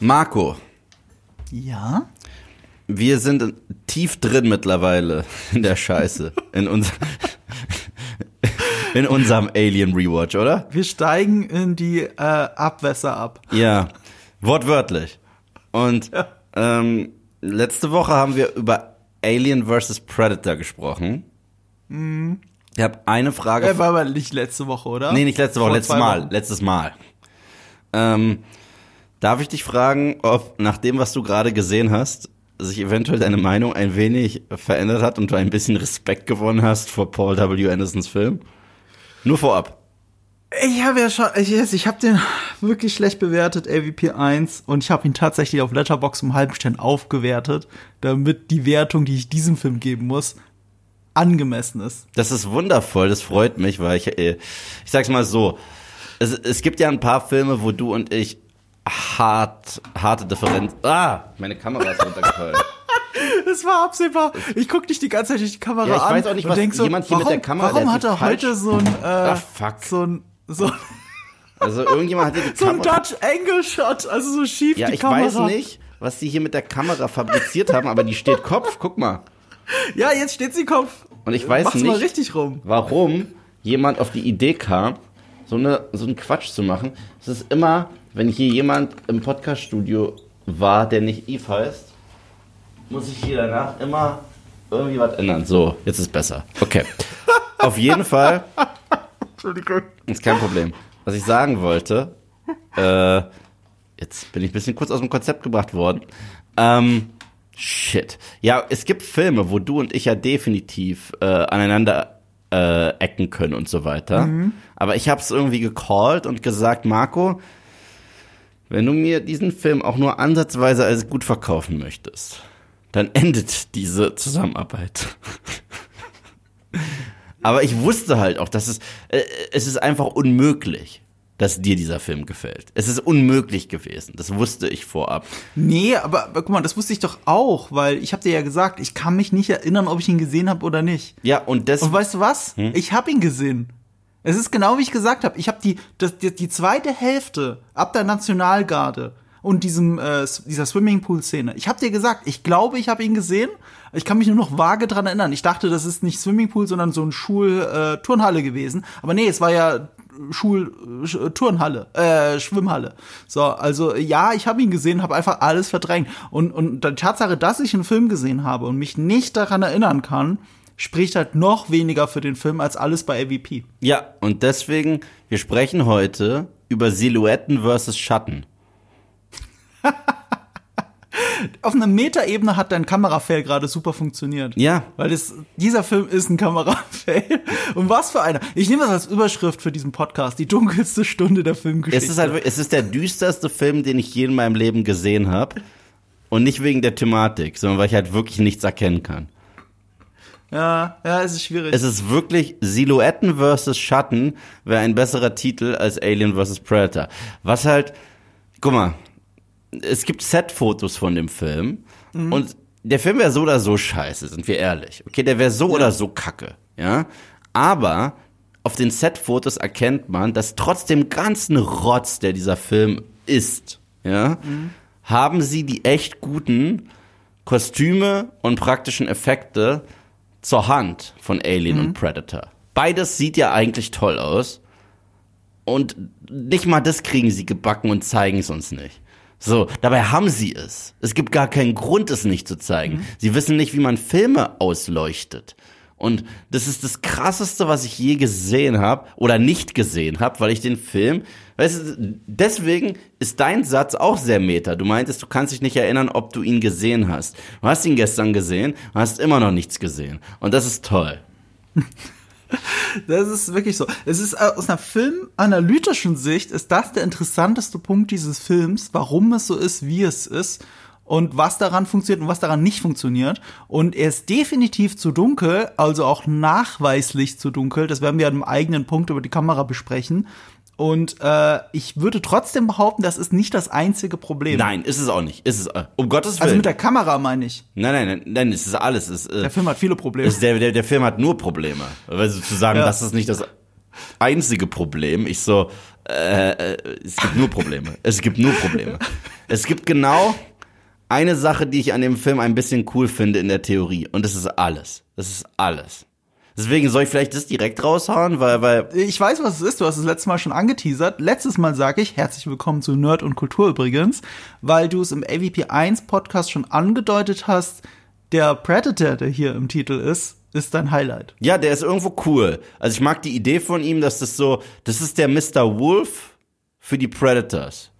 Marco, Ja? wir sind tief drin mittlerweile in der Scheiße. In, unser, in unserem Alien Rewatch, oder? Wir steigen in die äh, Abwässer ab. Ja, wortwörtlich. Und ähm, letzte Woche haben wir über Alien vs. Predator gesprochen. Ich habe eine Frage. Äh, war aber nicht letzte Woche, oder? nee, nicht letzte Woche, letztes Mal. Wochen. Letztes Mal. Ähm, darf ich dich fragen, ob nach dem, was du gerade gesehen hast, sich eventuell deine Meinung ein wenig verändert hat und du ein bisschen Respekt gewonnen hast vor Paul W. Andersons Film? Nur vorab. Ich habe ja schon, ich, ich habe den wirklich schlecht bewertet, AVP 1, und ich habe ihn tatsächlich auf Letterbox um halben Stern aufgewertet, damit die Wertung, die ich diesem Film geben muss, angemessen ist. Das ist wundervoll, das freut mich, weil ich, äh, ich sag's mal so, es, es gibt ja ein paar Filme, wo du und ich hart, harte Differenz, ah, meine Kamera ist runtergefallen. Das war absehbar. Ich guck dich die ganze Zeit durch die Kamera Ja, ich an weiß auch nicht, was denk so, jemand hier mit warum, der Kamera, warum hat er falsch- heute so ein, äh, Ah, fuck. so ein, so, Also irgendjemand hat hier die so ein Kamera, Dutch Angle Shot, also so schief ja, die ich Kamera. weiß nicht, was die hier mit der Kamera fabriziert haben, aber die steht Kopf, guck mal. Ja, jetzt steht sie Kopf. Und ich weiß Mach's nicht, mal richtig rum. warum jemand auf die Idee kam, so, eine, so einen Quatsch zu machen. Es ist immer, wenn hier jemand im Podcaststudio war, der nicht Eve heißt, muss ich hier danach immer irgendwie was ändern. So, jetzt ist besser. Okay. auf jeden Fall Entschuldigung. ist kein Problem. Was ich sagen wollte, äh, jetzt bin ich ein bisschen kurz aus dem Konzept gebracht worden. Ähm, shit. Ja, es gibt Filme, wo du und ich ja definitiv äh, aneinander äh, ecken können und so weiter. Aber ich habe es irgendwie gecallt und gesagt, Marco, wenn du mir diesen Film auch nur ansatzweise als gut verkaufen möchtest, dann endet diese Zusammenarbeit. Aber ich wusste halt auch, dass es, äh, es ist einfach unmöglich, dass dir dieser Film gefällt. Es ist unmöglich gewesen. Das wusste ich vorab. Nee, aber, aber guck mal, das wusste ich doch auch, weil ich habe dir ja gesagt, ich kann mich nicht erinnern, ob ich ihn gesehen habe oder nicht. Ja, und das, Und weißt du was? Hm? Ich habe ihn gesehen. Es ist genau wie ich gesagt habe. Ich habe die, das, die die zweite Hälfte ab der Nationalgarde und diesem äh, dieser Swimmingpool-Szene. Ich habe dir gesagt, ich glaube, ich habe ihn gesehen. Ich kann mich nur noch vage dran erinnern. Ich dachte, das ist nicht Swimmingpool, sondern so ein Schul-Turnhalle äh, Turnhalle gewesen. Aber nee, es war ja Schul-Turnhalle, äh, Schwimmhalle. So, also ja, ich habe ihn gesehen, habe einfach alles verdrängt. Und, und die Tatsache, dass ich einen Film gesehen habe und mich nicht daran erinnern kann, spricht halt noch weniger für den Film als alles bei AVP. ja, und deswegen, wir sprechen heute über Silhouetten versus Schatten. Auf einer Metaebene hat dein Kamerafail gerade super funktioniert. Ja. Weil das, dieser Film ist ein Kamerafail. Und was für einer. Ich nehme das als Überschrift für diesen Podcast. Die dunkelste Stunde der Filmgeschichte. Es ist halt, es ist der düsterste Film, den ich je in meinem Leben gesehen habe. Und nicht wegen der Thematik, sondern weil ich halt wirklich nichts erkennen kann. ja, ja, es ist schwierig. Es ist wirklich Silhouetten versus Schatten wäre ein besserer Titel als Alien versus Predator. Was halt, guck mal, es gibt Set-Fotos von dem Film und der Film wäre so oder so scheiße, sind wir ehrlich. Okay, der wäre so oder so kacke, ja. Aber auf den Set-Fotos erkennt man, dass trotz dem ganzen Rotz, der dieser Film ist, ja, haben sie die echt guten Kostüme und praktischen Effekte zur Hand von Alien und Predator. Beides sieht ja eigentlich toll aus. Und nicht mal das kriegen sie gebacken und zeigen es uns nicht. So, dabei haben sie es. Es gibt gar keinen Grund, es nicht zu zeigen. Sie wissen nicht, wie man Filme ausleuchtet. Und das ist das krasseste, was ich je gesehen habe oder nicht gesehen habe, weil ich den Film, weißt du, deswegen ist dein Satz auch sehr meta. Du meintest, du kannst dich nicht erinnern, ob du ihn gesehen hast. Du hast ihn gestern gesehen hast immer noch nichts gesehen. Und das ist toll. Das ist wirklich so. Es ist äh, aus einer filmanalytischen Sicht ist das der interessanteste Punkt dieses Films, warum es so ist, wie es ist und was daran funktioniert und was daran nicht funktioniert. Und er ist definitiv zu dunkel, also auch nachweislich zu dunkel. Das werden wir an einem eigenen Punkt über die Kamera besprechen. Und äh, ich würde trotzdem behaupten, das ist nicht das einzige Problem. Nein, ist es auch nicht. Ist es, äh, um Gottes Willen. Also mit der Kamera meine ich. nein, nein, nein, nein, es ist alles. Es, äh, Der Film hat viele Probleme. es, der, der, der Film hat nur Probleme. Also zu sagen, Ja. das ist nicht das einzige Problem. Ich so, äh, äh, es gibt nur Probleme. Es gibt nur Probleme. Es gibt genau eine Sache, die ich an dem Film ein bisschen cool finde in der Theorie. Und das ist alles. Das ist alles. Deswegen soll ich vielleicht das direkt raushauen, weil, weil. Ich weiß, was es ist. Du hast es letztes Mal schon angeteasert. Letztes Mal sage ich, herzlich willkommen zu Nerd und Kultur übrigens, weil du es im AVP 1 Podcast schon angedeutet hast, der Predator, der hier im Titel ist, ist dein Highlight. Ja, der ist irgendwo cool. Also ich mag die Idee von ihm, dass das so, das ist der Mr. Wolf für die Predators.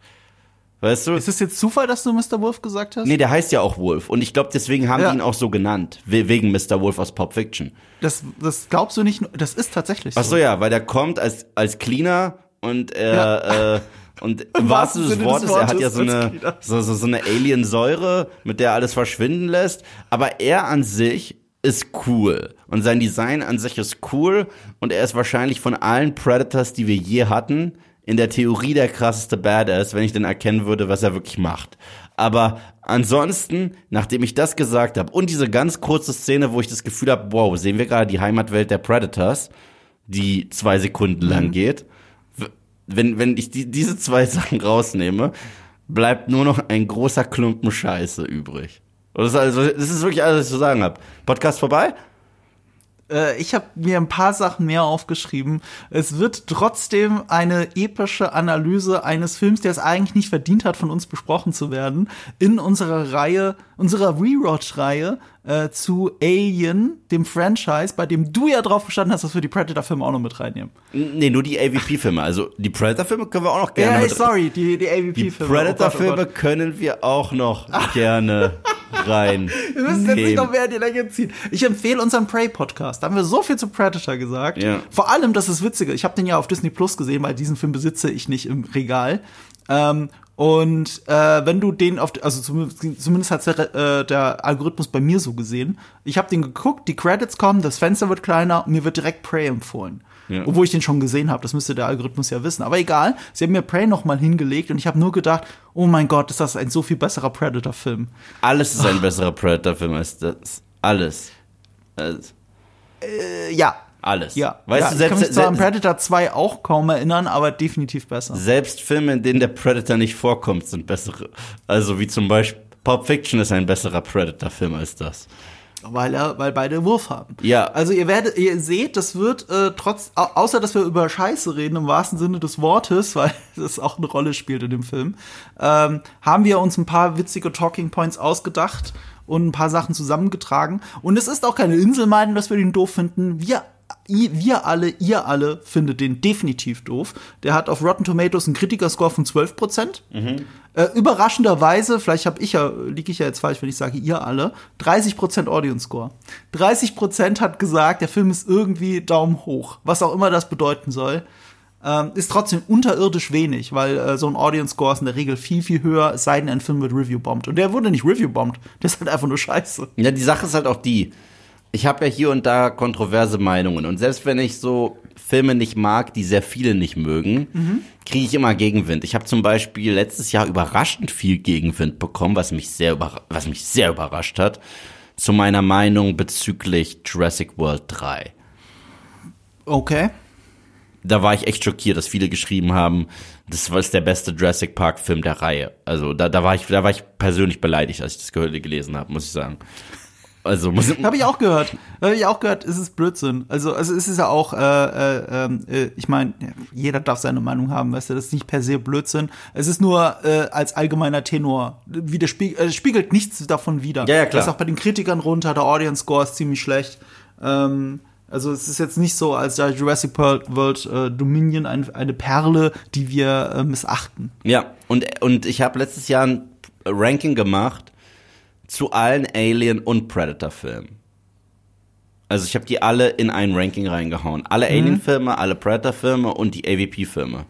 Weißt du? Ist es jetzt Zufall, dass du Mr. Wolf gesagt hast? Nee, der heißt ja auch Wolf. Und ich glaube, deswegen haben Ja. die ihn auch so genannt. we- Wegen Mr. Wolf aus Pulp Fiction. Das, das glaubst du nicht, nur- das ist tatsächlich so. Ach so, ja, weil der kommt als, als Cleaner und er, äh, und im wahrsten Sinne des Wortes, er hat ja so eine, so, so, so eine Alien-Säure, mit der er alles verschwinden lässt. Aber er an sich ist cool. Und sein Design an sich ist cool. Und er ist wahrscheinlich von allen Predators, die wir je hatten, in der Theorie der krasseste Badass, wenn ich denn erkennen würde, was er wirklich macht. Aber ansonsten, nachdem ich das gesagt habe und diese ganz kurze Szene, wo ich das Gefühl habe, wow, sehen wir gerade die Heimatwelt der Predators, die zwei Sekunden lang geht. W- Wenn, wenn ich die, diese zwei Sachen rausnehme, bleibt nur noch ein großer Klumpen Scheiße übrig. Und Das ist, also, das ist wirklich alles, was ich zu sagen habe. Podcast vorbei? Äh, ich habe mir ein paar Sachen mehr aufgeschrieben. Es wird trotzdem eine epische Analyse eines Films, der es eigentlich nicht verdient hat, von uns besprochen zu werden, in unserer Reihe, unserer Rewatch-Reihe äh, zu Alien, dem Franchise, bei dem du ja drauf bestanden hast, dass wir die Predator-Filme auch noch mit reinnehmen. Nee, nur die AVP-Filme. Also die Predator-Filme können wir auch noch gerne Ja, sorry, die, die Die AVP-Filme. Predator-Filme Oh Gott, oh Gott. können wir auch noch gerne rein. Wir müssen jetzt nicht noch mehr in die Länge ziehen. Ich empfehle unseren Prey-Podcast. Da haben wir so viel zu Predator gesagt. Ja. Vor allem, das ist witzige. Ich habe den ja auf Disney Plus gesehen, weil diesen Film besitze ich nicht im Regal. Ähm, und äh, wenn du den auf, also zumindest, zumindest hat der, äh, der Algorithmus bei mir so gesehen. Ich habe den geguckt, die Credits kommen, das Fenster wird kleiner mir wird direkt Prey empfohlen. Ja. Obwohl ich den schon gesehen habe, das müsste der Algorithmus ja wissen. Aber egal, sie haben mir Prey noch mal hingelegt und ich habe nur gedacht, oh mein Gott, ist das ein so viel besserer Predator-Film. Alles ist ein besserer Predator-Film als das. Alles. Also, Äh, ja, alles. Ja, Weißt ja, du, ich selbst, kann mich zwar an Predator 2 auch kaum erinnern, aber definitiv besser. selbst Filme, in denen der Predator nicht vorkommt, sind bessere. Also wie zum Beispiel Pulp Fiction ist ein besserer Predator-Film als das. Weil er, weil beide Wurf haben. Ja. Also ihr werdet, ihr seht, das wird äh, trotz, au außer dass wir über Scheiße reden im wahrsten Sinne des Wortes, weil das auch eine Rolle spielt in dem Film, ähm, haben wir uns ein paar witzige Talking Points ausgedacht und ein paar Sachen zusammengetragen. Und es ist auch keine Inselmeidung, dass wir den doof finden. Wir wir alle, ihr alle findet den definitiv doof. Der hat auf Rotten Tomatoes einen Kritikerscore von 12 Prozent. Äh, überraschenderweise, vielleicht habe ich ja, liege ich ja jetzt falsch, wenn ich sage ihr alle, 30 Prozent Audience Score. 30 Prozent hat gesagt, der Film ist irgendwie Daumen hoch, was auch immer das bedeuten soll. Ähm, ist trotzdem unterirdisch wenig, weil äh, so ein Audience Score ist in der Regel viel, viel höher, es sei denn, ein Film wird Review-bombt. Und der wurde nicht Review-bombt, der ist halt einfach nur scheiße. Ja, die Sache ist halt auch die. Ich habe ja hier und da kontroverse Meinungen. Und selbst wenn ich so Filme nicht mag, die sehr viele nicht mögen, kriege ich immer Gegenwind. Ich habe zum Beispiel letztes Jahr überraschend viel Gegenwind bekommen, was mich sehr, was mich sehr überrascht hat, zu meiner Meinung bezüglich Jurassic World 3. Okay. Da war ich echt schockiert, dass viele geschrieben haben, das war der beste Jurassic Park Film der Reihe. Also da, da war ich, da war ich persönlich beleidigt, als ich das gehört, gelesen habe, muss ich sagen. Also muss Habe ich auch gehört. Habe ich auch gehört, es ist Blödsinn. Also, also es ist ja auch, äh, äh, äh, ich meine, jeder darf seine Meinung haben, weißt du, das ist nicht per se Blödsinn. Es ist nur äh, als allgemeiner Tenor, widerspiegelt, äh, spiegelt nichts davon wider. Ja, ja, klar. Das ist auch bei den Kritikern runter, der Audience Score ist ziemlich schlecht. Ähm, also es ist jetzt nicht so, als sei Jurassic World äh, Dominion ein, eine Perle, die wir äh, missachten. Ja, und, und ich habe letztes Jahr ein Ranking gemacht zu allen Alien- und Predator-Filmen. Also ich habe die alle in ein Ranking reingehauen. Alle Alien-Filme, alle Predator-Filme und die AVP-Filme.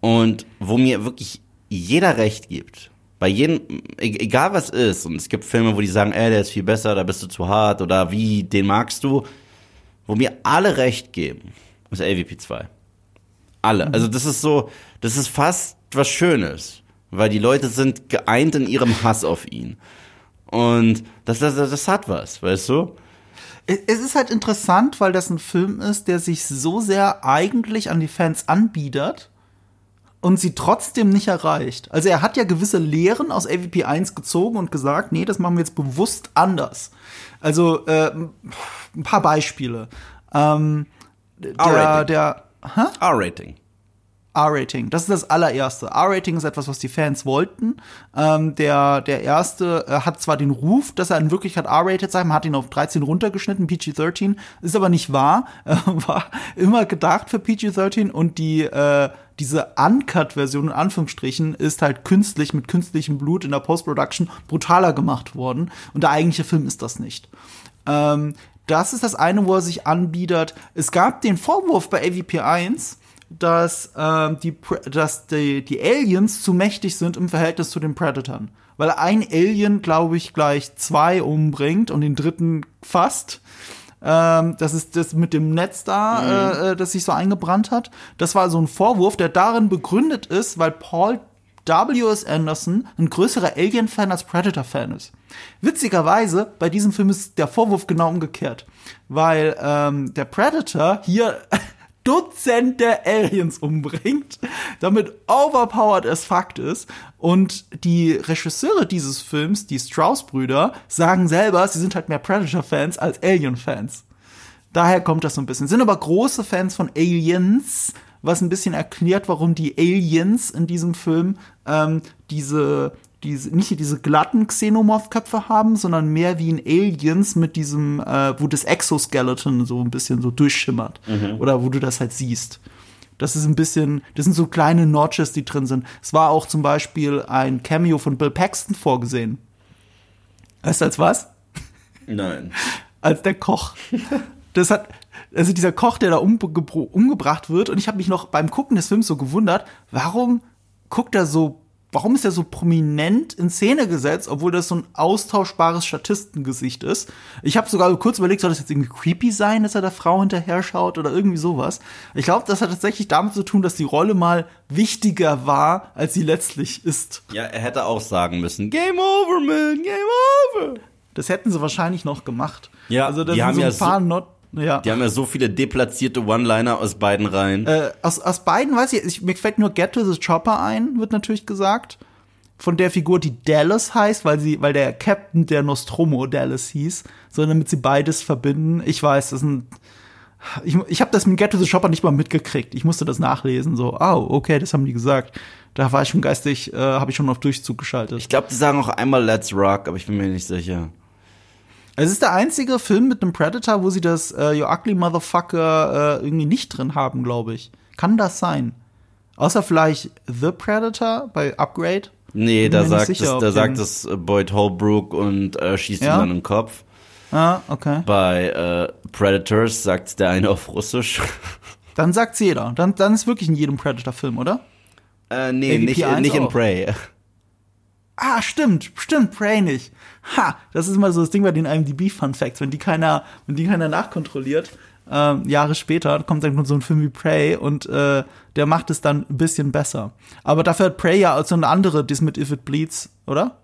Und wo mir wirklich jeder recht gibt, bei jedem, e- egal was ist, und es gibt Filme, wo die sagen, ey, der ist viel besser, da bist du zu hart oder wie, den magst du, wo mir alle recht geben, ist AVP 2. Alle. Also das ist so, das ist fast was Schönes, weil die Leute sind geeint in ihrem Hass auf ihn. Und das, das, das hat was, weißt du? Es ist halt interessant, weil das ein Film ist, der sich so sehr eigentlich an die Fans anbietet und sie trotzdem nicht erreicht. Also er hat ja gewisse Lehren aus AVP 1 gezogen und gesagt, nee, das machen wir jetzt bewusst anders. Also äh, ein paar Beispiele. Ähm, der, R-Rating. der? R-Rating. R-Rating. Das ist das allererste. R-Rating ist etwas, was die Fans wollten. Ähm, der, der erste äh, hat zwar den Ruf, dass er in Wirklichkeit R-Rated sei, man hat ihn auf 13 runtergeschnitten, PG-13, ist aber nicht wahr. Äh, war immer gedacht für PG-13 und die, äh, diese Uncut-Version in Anführungsstrichen ist halt künstlich mit künstlichem Blut in der Post-Production brutaler gemacht worden. Und der eigentliche Film ist das nicht. Ähm, das ist das eine, wo er sich anbietet. Es gab den Vorwurf bei AVP 1, dass, ähm, die, dass die, die Aliens zu mächtig sind im Verhältnis zu den Predatern. Weil ein Alien, glaube ich, gleich zwei umbringt und den dritten fast. Ähm, das ist das mit dem Netz da, äh, äh, das sich so eingebrannt hat. Das war so ein Vorwurf, der darin begründet ist, weil Paul W.S. Anderson ein größerer Alien-Fan als Predator-Fan ist. Witzigerweise, bei diesem Film ist der Vorwurf genau umgekehrt. Weil ähm, der Predator hier Dutzende Aliens umbringt, damit overpowered as Fakt ist. Und die Regisseure dieses Films, die Strauss-Brüder, sagen selber, sie sind halt mehr Predator-Fans als Alien-Fans. Daher kommt das so ein bisschen. Sind aber große Fans von Aliens, was ein bisschen erklärt, warum die Aliens in diesem Film ähm, diese, diese, nicht diese glatten Xenomorph-Köpfe haben, sondern mehr wie in Aliens mit diesem, äh, wo das Exoskeleton so ein bisschen so durchschimmert. Oder wo du das halt siehst. Das ist ein bisschen, das sind so kleine Notches, die drin sind. Es war auch zum Beispiel ein Cameo von Bill Paxton vorgesehen. Weißt du als was? Nein. als der Koch. Das hat, also dieser Koch, der da umgebro- umgebracht wird, und ich habe mich noch beim Gucken des Films so gewundert, warum guckt er so, warum ist er so prominent in Szene gesetzt, obwohl das so ein austauschbares Statistengesicht ist. Ich habe sogar kurz überlegt, soll das jetzt irgendwie creepy sein, dass er der Frau hinterher schaut oder irgendwie sowas. Ich glaube, das hat tatsächlich damit zu tun, dass die Rolle mal wichtiger war, als sie letztlich ist. Ja, er hätte auch sagen müssen, Game over, man, Game over. Das hätten sie wahrscheinlich noch gemacht. Ja, also das die sind haben so ein ja so- paar Not ja. Die haben ja so viele deplatzierte One-Liner aus beiden Reihen. Äh, aus, aus beiden weiß ich, ich, mir fällt nur Get to the Chopper ein, wird natürlich gesagt. Von der Figur, die Dallas heißt, weil sie, weil der Captain der Nostromo Dallas hieß, sondern damit sie beides verbinden. Ich weiß, das sind. Ich, ich habe das mit Get to the Chopper nicht mal mitgekriegt. Ich musste das nachlesen. So, oh, okay, das haben die gesagt. Da war ich schon geistig, äh, habe ich schon auf Durchzug geschaltet. Ich glaube, die sagen auch einmal Let's Rock, aber ich bin mir nicht sicher. Es ist der einzige Film mit einem Predator, wo sie das äh, You Ugly Motherfucker äh, irgendwie nicht drin haben, glaube ich. Kann das sein? Außer vielleicht The Predator bei Upgrade? Nee, da sagt, sicher, es, da sagt es äh, Boyd Holbrook und äh, schießt Ja? ihm dann in den Kopf. Ah, okay. Bei äh, Predators sagt der eine auf Russisch. Dann sagt's jeder. Dann, dann ist wirklich in jedem Predator-Film, oder? äh, nee, AVP nicht, 1 nicht in. Prey. Ah, stimmt, stimmt, Prey nicht. Ha, das ist immer so das Ding bei den IMDb-Fun Facts. Wenn die keiner, wenn die keiner nachkontrolliert, ähm, Jahre später kommt dann so ein Film wie Prey und äh, der macht es dann ein bisschen besser. Aber dafür hat Prey ja so eine andere, das mit If It Bleeds, oder?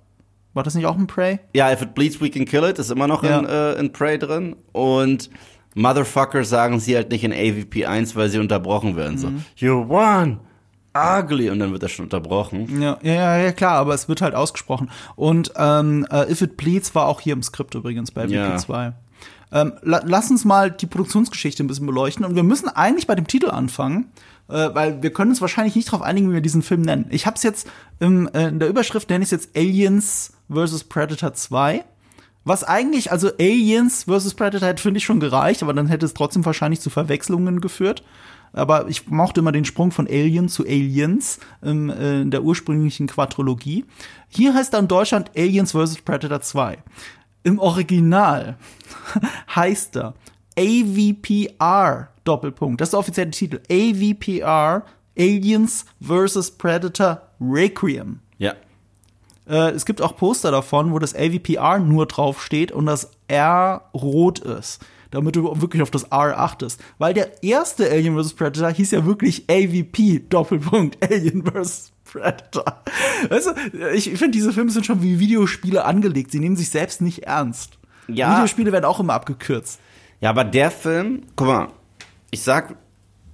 War das nicht auch ein Prey? Ja, If It Bleeds, We Can Kill It ist immer noch Ja. in, äh, in Prey drin. Und Motherfucker sagen sie halt nicht in AVP 1, weil sie unterbrochen werden. So, Mhm. you won, ugly. Und dann wird er schon unterbrochen. Ja, ja, ja, klar, aber es wird halt ausgesprochen. Und ähm, äh, If It Bleeds war auch hier im Skript übrigens bei Ja. Wiki 2. Ähm, la lass uns mal die Produktionsgeschichte ein bisschen beleuchten. Und wir müssen eigentlich bei dem Titel anfangen, äh, weil wir können uns wahrscheinlich nicht darauf einigen, wie wir diesen Film nennen. Ich habe es jetzt im, äh, in der Überschrift nenne ich es jetzt Aliens vs. Predator 2. Was eigentlich, also Aliens vs. Predator hätte, finde ich, schon gereicht, aber dann hätte es trotzdem wahrscheinlich zu Verwechslungen geführt. Aber ich mochte immer den Sprung von Alien zu Aliens im, äh, in der ursprünglichen Quadrologie. Hier heißt er in Deutschland Aliens vs. Predator 2. Im Original heißt er AVPR Doppelpunkt. Das ist der offizielle Titel. AVPR Aliens vs. Predator Requiem. Ja. Äh, es gibt auch Poster davon, wo das AVPR nur drauf steht und das R rot ist. Damit du wirklich auf das R achtest. Weil der erste Alien vs. Predator hieß ja wirklich AVP, Doppelpunkt, Alien vs. Predator. Weißt du, ich finde, diese Filme sind schon wie Videospiele angelegt. Sie nehmen sich selbst nicht ernst. Ja. Videospiele werden auch immer abgekürzt. Ja, aber der Film, guck mal, ich sag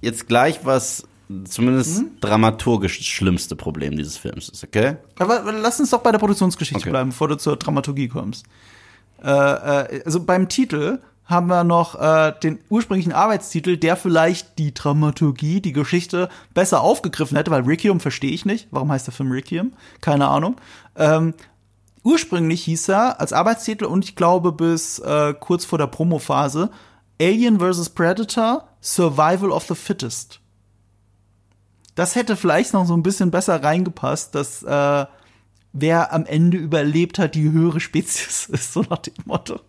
jetzt gleich was zumindest Mhm. dramaturgisch das schlimmste Problem dieses Films ist, okay? Aber lass uns doch bei der Produktionsgeschichte Okay. bleiben, bevor du zur Dramaturgie kommst. Äh, äh, also beim Titel haben wir noch äh, den ursprünglichen Arbeitstitel, der vielleicht die Dramaturgie, die Geschichte besser aufgegriffen hätte, weil Requiem verstehe ich nicht. Warum heißt der Film Requiem? Keine Ahnung. Ähm, ursprünglich hieß er als Arbeitstitel und ich glaube bis äh, kurz vor der Promophase Alien vs. Predator Survival of the Fittest. Das hätte vielleicht noch so ein bisschen besser reingepasst, dass äh, wer am Ende überlebt hat, die höhere Spezies ist, so nach dem Motto.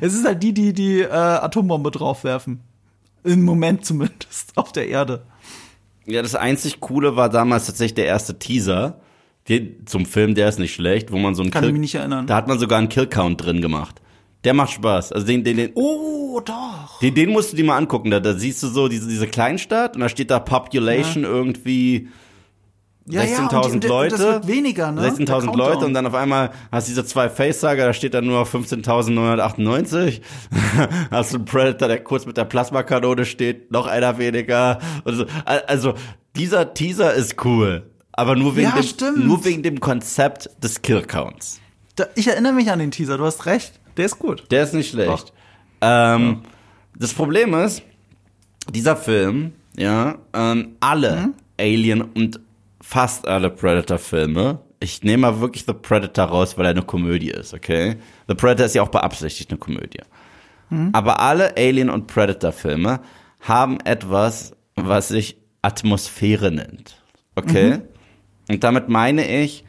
Es ist halt die, die die äh, Atombombe draufwerfen. Im Moment zumindest, auf der Erde. Ja, das einzig Coole war damals tatsächlich der erste Teaser die, zum Film, der ist nicht schlecht, wo man so einen Kann ich mich nicht erinnern. Da hat man sogar einen Kill-Count drin gemacht. Der macht Spaß. Also den, den, den, Oh, doch. den, den musst du dir mal angucken. Da, da siehst du so diese, diese Kleinstadt und da steht da Population irgendwie Ja, ja, 16.000 und die- Leute. Das wird weniger, ne? Der 16.000 Countdown. Leute und dann auf einmal hast du diese zwei Facesager, da steht dann nur 15.998. hast du einen Predator, der kurz mit der Plasmakanone steht, noch einer weniger. Und so. Also dieser Teaser ist cool, aber nur wegen, Ja, dem, stimmt. nur wegen dem Konzept des Killcounts. Da, ich erinnere mich an den Teaser, du hast recht. Der ist gut. Der ist nicht schlecht. Ähm, Das Problem ist, dieser Film, ja, ähm, alle Mhm. Alien und fast alle Predator-Filme, ich nehme mal wirklich The Predator raus, weil er eine Komödie ist, okay? The Predator ist ja auch beabsichtigt eine Komödie. Mhm. Aber alle Alien- und Predator-Filme haben etwas, was sich Atmosphäre nennt, okay? Mhm. Und damit meine ich,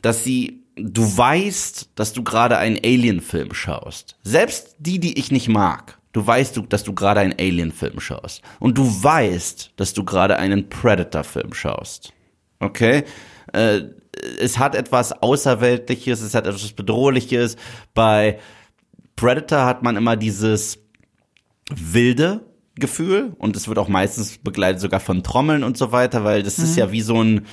dass sie, du weißt, dass du gerade einen Alien-Film schaust. Selbst die, die ich nicht mag. Du weißt, du, dass du gerade einen Alien-Film schaust. Und du weißt, dass du gerade einen Predator-Film schaust. Okay? Äh, es hat etwas Außerweltliches, es hat etwas Bedrohliches. Bei Predator hat man immer dieses wilde Gefühl und es wird auch meistens begleitet sogar von Trommeln und so weiter, weil das ist ja wie so ein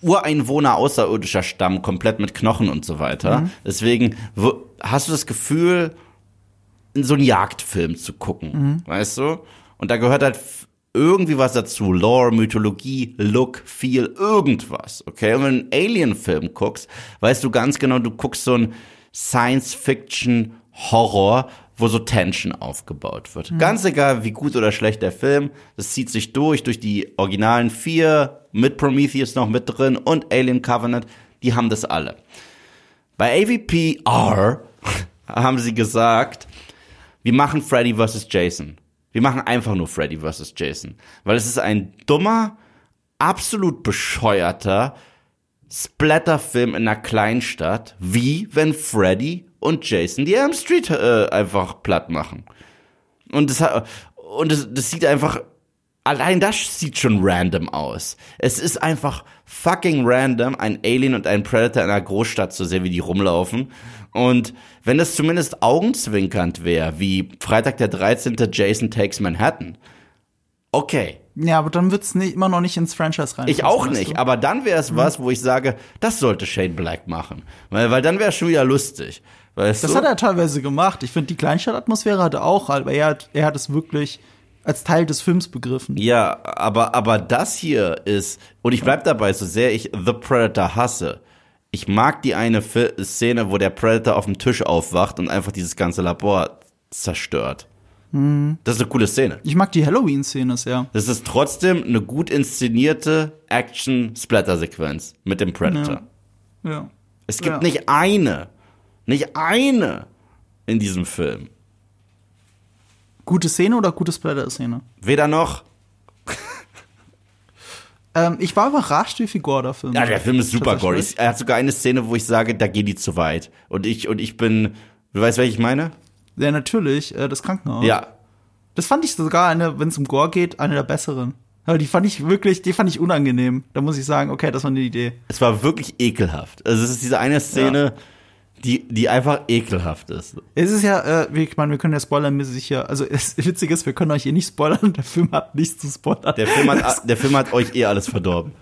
Ureinwohner außerirdischer Stamm, komplett mit Knochen und so weiter. Deswegen wo- hast du das Gefühl, in so einen Jagdfilm zu gucken, weißt du? Und da gehört halt irgendwie was dazu. Lore, Mythologie, Look, Feel, irgendwas, okay? Und wenn du einen Alien-Film guckst, weißt du ganz genau, du guckst so einen Science-Fiction-Horror, wo so Tension aufgebaut wird. Ganz egal, wie gut oder schlecht der Film, das zieht sich durch, durch die originalen vier, mit Prometheus noch mit drin und Alien Covenant, die haben das alle. Bei AVP-R haben sie gesagt, wir machen Freddy vs. Jason. Wir machen einfach nur Freddy vs. Jason. Weil es ist ein dummer, absolut bescheuerter Splatterfilm in einer Kleinstadt, wie wenn Freddy und Jason die Elm Street äh, einfach platt machen. Und das, und das, das sieht einfach, allein das sieht schon random aus. Es ist einfach fucking random, ein Alien und ein Predator in einer Großstadt zu sehen, wie die rumlaufen. Und wenn das zumindest augenzwinkernd wäre, wie Freitag der 13. Jason Takes Manhattan, okay. Ja, aber dann wird's nicht, immer noch nicht ins Franchise rein. Ich auch nicht, du? aber dann wäre es was, wo ich sage, das sollte Shane Black machen. Weil, weil dann wäre es schon wieder lustig. Weißt Das du? hat er teilweise gemacht. Ich finde, die Kleinstadtatmosphäre hat er auch, aber er hat, er hat es wirklich als Teil des Films begriffen. Ja, aber, aber das hier ist, und ich bleib dabei, so sehr ich The Predator hasse, ich mag die eine Szene, wo der Predator auf dem Tisch aufwacht und einfach dieses ganze Labor zerstört. Das ist eine coole Szene. Ich mag die Halloween-Szene sehr. Das ist trotzdem eine gut inszenierte Action-Splatter-Sequenz mit dem Predator. Ja. Ja. Es gibt Ja. nicht eine, nicht eine in diesem Film. Gute Szene oder gute Splatter-Szene? Weder noch. Ähm, ich war überrascht, wie viel Gore der Film Ja, der Film ist super. Tatsächlich. Er hat sogar eine Szene, wo ich sage, da geht die zu weit. Und ich, und ich bin, du weißt, welche ich meine? Ja, natürlich, äh, das Krankenhaus. Ja. Das fand ich sogar eine, wenn es um Gore geht, eine der besseren. Aber die fand ich wirklich, die fand ich unangenehm. Da muss ich sagen, okay, das war eine Idee. Es war wirklich ekelhaft. Also es ist diese eine Szene, die, die einfach ekelhaft ist. Es ist ja, äh, wie- ich meine, wir können ja spoilermäßig hier, also es, witzig ist, wir können euch hier nicht spoilern, der Film hat nichts zu spoilern. Der Film hat, der Film hat euch eh alles verdorben.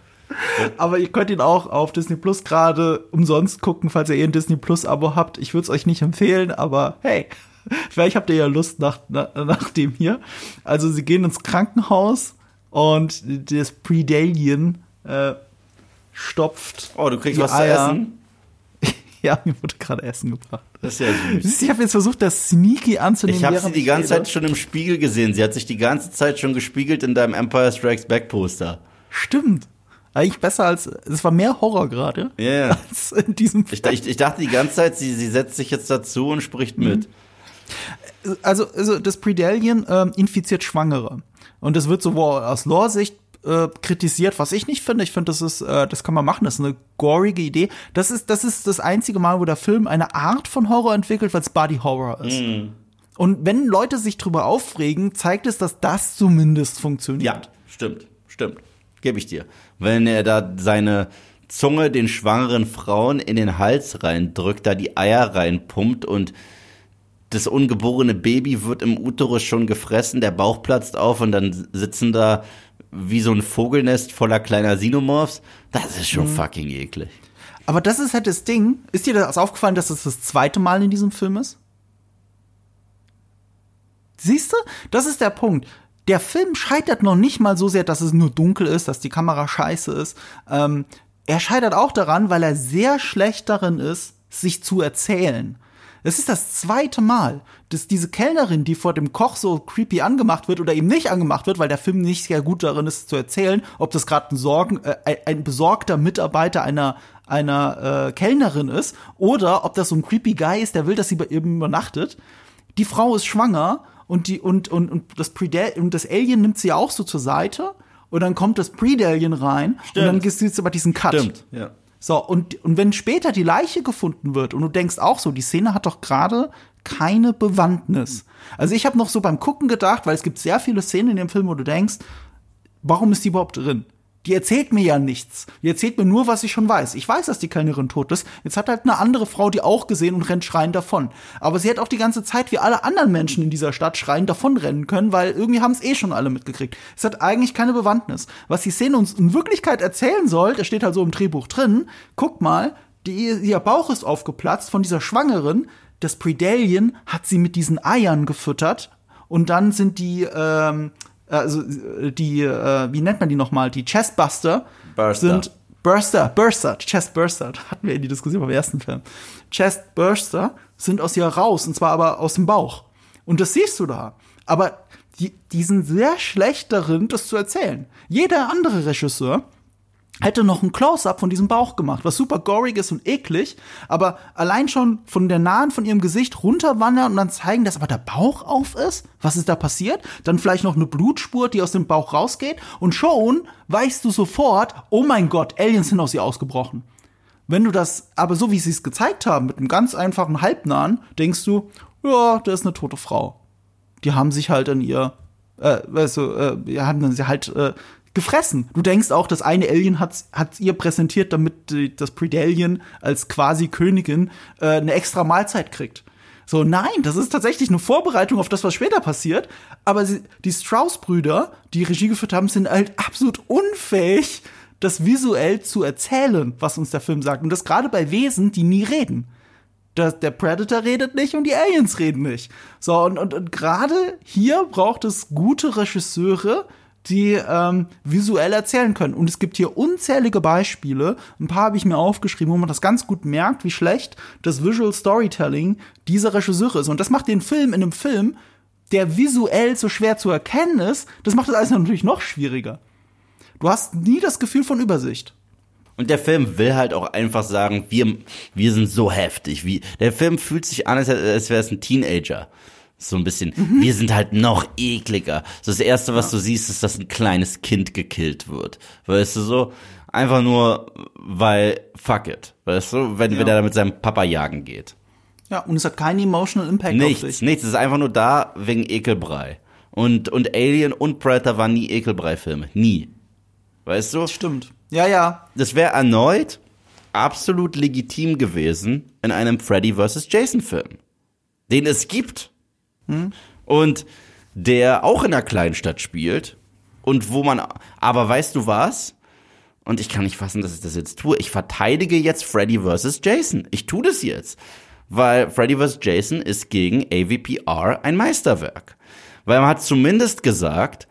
Aber ihr könnt ihn auch auf Disney Plus gerade umsonst gucken, falls ihr eh ein Disney Plus Abo habt. Ich würde es euch nicht empfehlen, aber hey, vielleicht habt ihr ja Lust nach, nach, nach dem hier. Also sie gehen ins Krankenhaus und das Predalien äh, stopft. Oh, du kriegst was Eier. zu essen? Ja, mir wurde gerade Essen gebracht. Das ist ja süß. Ich habe jetzt versucht, das sneaky anzunehmen. Ich habe sie die ganze. Zeit schon im Spiegel gesehen. Sie hat sich die ganze Zeit schon gespiegelt in deinem Empire Strikes Back Poster. Stimmt. Eigentlich besser als. Es war mehr Horror gerade. Ja, ja. Als in diesem Ich, ich, ich dachte die ganze Zeit, sie, sie setzt sich jetzt dazu und spricht Mhm. mit. also, also das Predalien ähm, infiziert Schwangere. Und das wird so wow, aus Lore-Sicht äh, kritisiert, was ich nicht finde. Ich finde, das ist, äh, das kann man machen. Das ist eine gorige Idee. Das ist, das ist das einzige Mal, wo der Film eine Art von Horror entwickelt, weil es Body Horror ist. Mhm. Und wenn Leute sich drüber aufregen, zeigt es, dass das zumindest Ja, funktioniert. stimmt, stimmt. Gebe ich dir. Wenn er da seine Zunge den schwangeren Frauen in den Hals reindrückt, da die Eier reinpumpt und das ungeborene Baby wird im Uterus schon gefressen, der Bauch platzt auf und dann sitzen da wie so ein Vogelnest voller kleiner Sinomorphs. Das ist schon fucking eklig. Aber das ist halt das Ding. Ist dir das aufgefallen, dass das das zweite Mal in diesem Film ist? Siehst du? Das ist der Punkt. Der Film scheitert noch nicht mal so sehr, dass es nur dunkel ist, dass die Kamera scheiße ist. Ähm, er scheitert auch daran, weil er sehr schlecht darin ist, sich zu erzählen. Es ist das zweite Mal, dass diese Kellnerin, die vor dem Koch so creepy angemacht wird oder eben nicht angemacht wird, weil der Film nicht sehr gut darin ist zu erzählen, ob das gerade ein, Sorgen, äh, ein- besorgter Mitarbeiter einer einer äh, Kellnerin ist oder ob das so ein creepy Guy ist, der will, dass sie bei ihm übernachtet. Die Frau ist schwanger und die und und und das Predal und das Alien nimmt sie auch so zur Seite und dann kommt das Predalien rein und dann gibt es aber diesen Cut. Stimmt, ja. So, und, und wenn später die Leiche gefunden wird und du denkst auch so, die Szene hat doch gerade keine Bewandtnis. Also ich habe noch so beim Gucken gedacht, weil es gibt sehr viele Szenen in dem Film, wo du denkst, warum ist die überhaupt drin? Die erzählt mir ja nichts. Die erzählt mir nur, was ich schon weiß. Ich weiß, dass die Kellnerin tot ist. Jetzt hat halt eine andere Frau die auch gesehen und rennt schreiend davon. Aber sie hat auch die ganze Zeit wie alle anderen Menschen in dieser Stadt schreiend davon rennen können, weil irgendwie haben es eh schon alle mitgekriegt. Es hat eigentlich keine Bewandtnis. Was die Szene uns in Wirklichkeit erzählen soll, das steht halt so im Drehbuch drin. Guck mal, die, ihr Bauch ist aufgeplatzt von dieser Schwangeren. Das Predalien hat sie mit diesen Eiern gefüttert und dann sind die ähm, also die, äh, wie nennt man die nochmal? Die Chestbuster Burster. sind Burster, Burster, Chestburster, hatten wir in die Diskussion beim ersten Film. Chestburster sind aus ihr raus, und zwar aber aus dem Bauch. Und das siehst du da. Aber die, die sind sehr schlecht darin, das zu erzählen. Jeder andere Regisseur hätte noch ein Close-up von diesem Bauch gemacht, was super gorig ist und eklig, aber allein schon von der Nahen von ihrem Gesicht runterwandern und dann zeigen, dass aber der Bauch auf ist, was ist da passiert, dann vielleicht noch eine Blutspur, die aus dem Bauch rausgeht und schon weißt du sofort, oh mein Gott, Aliens sind aus ihr ausgebrochen. Wenn du das aber so, wie sie es gezeigt haben, mit einem ganz einfachen Halbnahen, denkst du, ja, da ist eine tote Frau. Die haben sich halt an ihr, äh, weißt du, äh, haben sie halt äh, gefressen. Du denkst auch, das eine Alien hat hat ihr präsentiert, damit die, das Predalien als quasi Königin äh, eine extra Mahlzeit kriegt. So, nein, das ist tatsächlich eine Vorbereitung auf das, was später passiert. Aber sie, die Strauss-Brüder, die Regie geführt haben, sind halt absolut unfähig, das visuell zu erzählen, was uns der Film sagt. Und das gerade bei Wesen, die nie reden. Der, der Predator redet nicht und die Aliens reden nicht. So, und, und, und gerade hier braucht es gute Regisseure, die ähm, visuell erzählen können. Und es gibt hier unzählige Beispiele, ein paar habe ich mir aufgeschrieben, wo man das ganz gut merkt, wie schlecht das Visual Storytelling dieser Regisseure ist. Und das macht den Film in einem Film, der visuell so schwer zu erkennen ist, das macht das alles natürlich noch schwieriger. Du hast nie das Gefühl von Übersicht. Und der Film will halt auch einfach sagen, wir, wir sind so heftig. Wie, der Film fühlt sich an, als, als wäre es ein Teenager. So ein bisschen. Wir sind halt noch ekliger. So das erste, was du siehst, ist, dass ein kleines Kind gekillt wird. Weißt du so? Einfach nur, weil, fuck it. Weißt du? Wenn, wenn Ja. er da mit seinem Papa jagen geht. Ja, und es hat keinen emotional Impact auf Nichts, dich. nichts. Es ist einfach nur da wegen Ekelbrei. Und, und Alien und Predator waren nie Ekelbrei-Filme. Nie. Weißt du? Stimmt. Ja, ja. das wäre erneut absolut legitim gewesen in einem Freddy vs. Jason Film, den es gibt und der auch in einer Kleinstadt spielt und wo man, aber weißt du was? Und ich kann nicht fassen, dass ich das jetzt tue. Ich verteidige jetzt Freddy vs. Jason. Ich tue das jetzt. Weil Freddy vs. Jason ist gegen AVPR ein Meisterwerk. Weil man hat zumindest gesagt,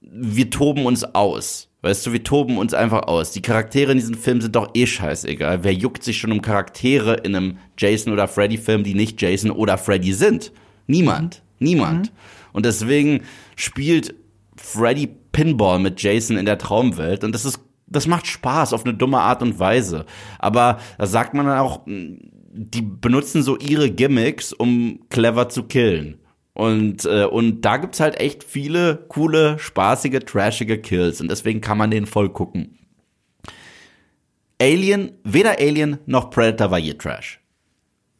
wir toben uns aus. Weißt du, wir toben uns einfach aus. Die Charaktere in diesem Film sind doch eh scheißegal. Wer juckt sich schon um Charaktere in einem Jason oder Freddy Film, die nicht Jason oder Freddy sind? Niemand. Mhm. Niemand. Mhm. Und deswegen spielt Freddy Pinball mit Jason in der Traumwelt und das ist das macht Spaß auf eine dumme Art und Weise. Aber da sagt man dann auch, die benutzen so ihre Gimmicks, um clever zu killen. Und, äh, und da gibt's halt echt viele coole, spaßige, trashige Kills. Und deswegen kann man den voll gucken. Alien, weder Alien noch Predator war je Trash.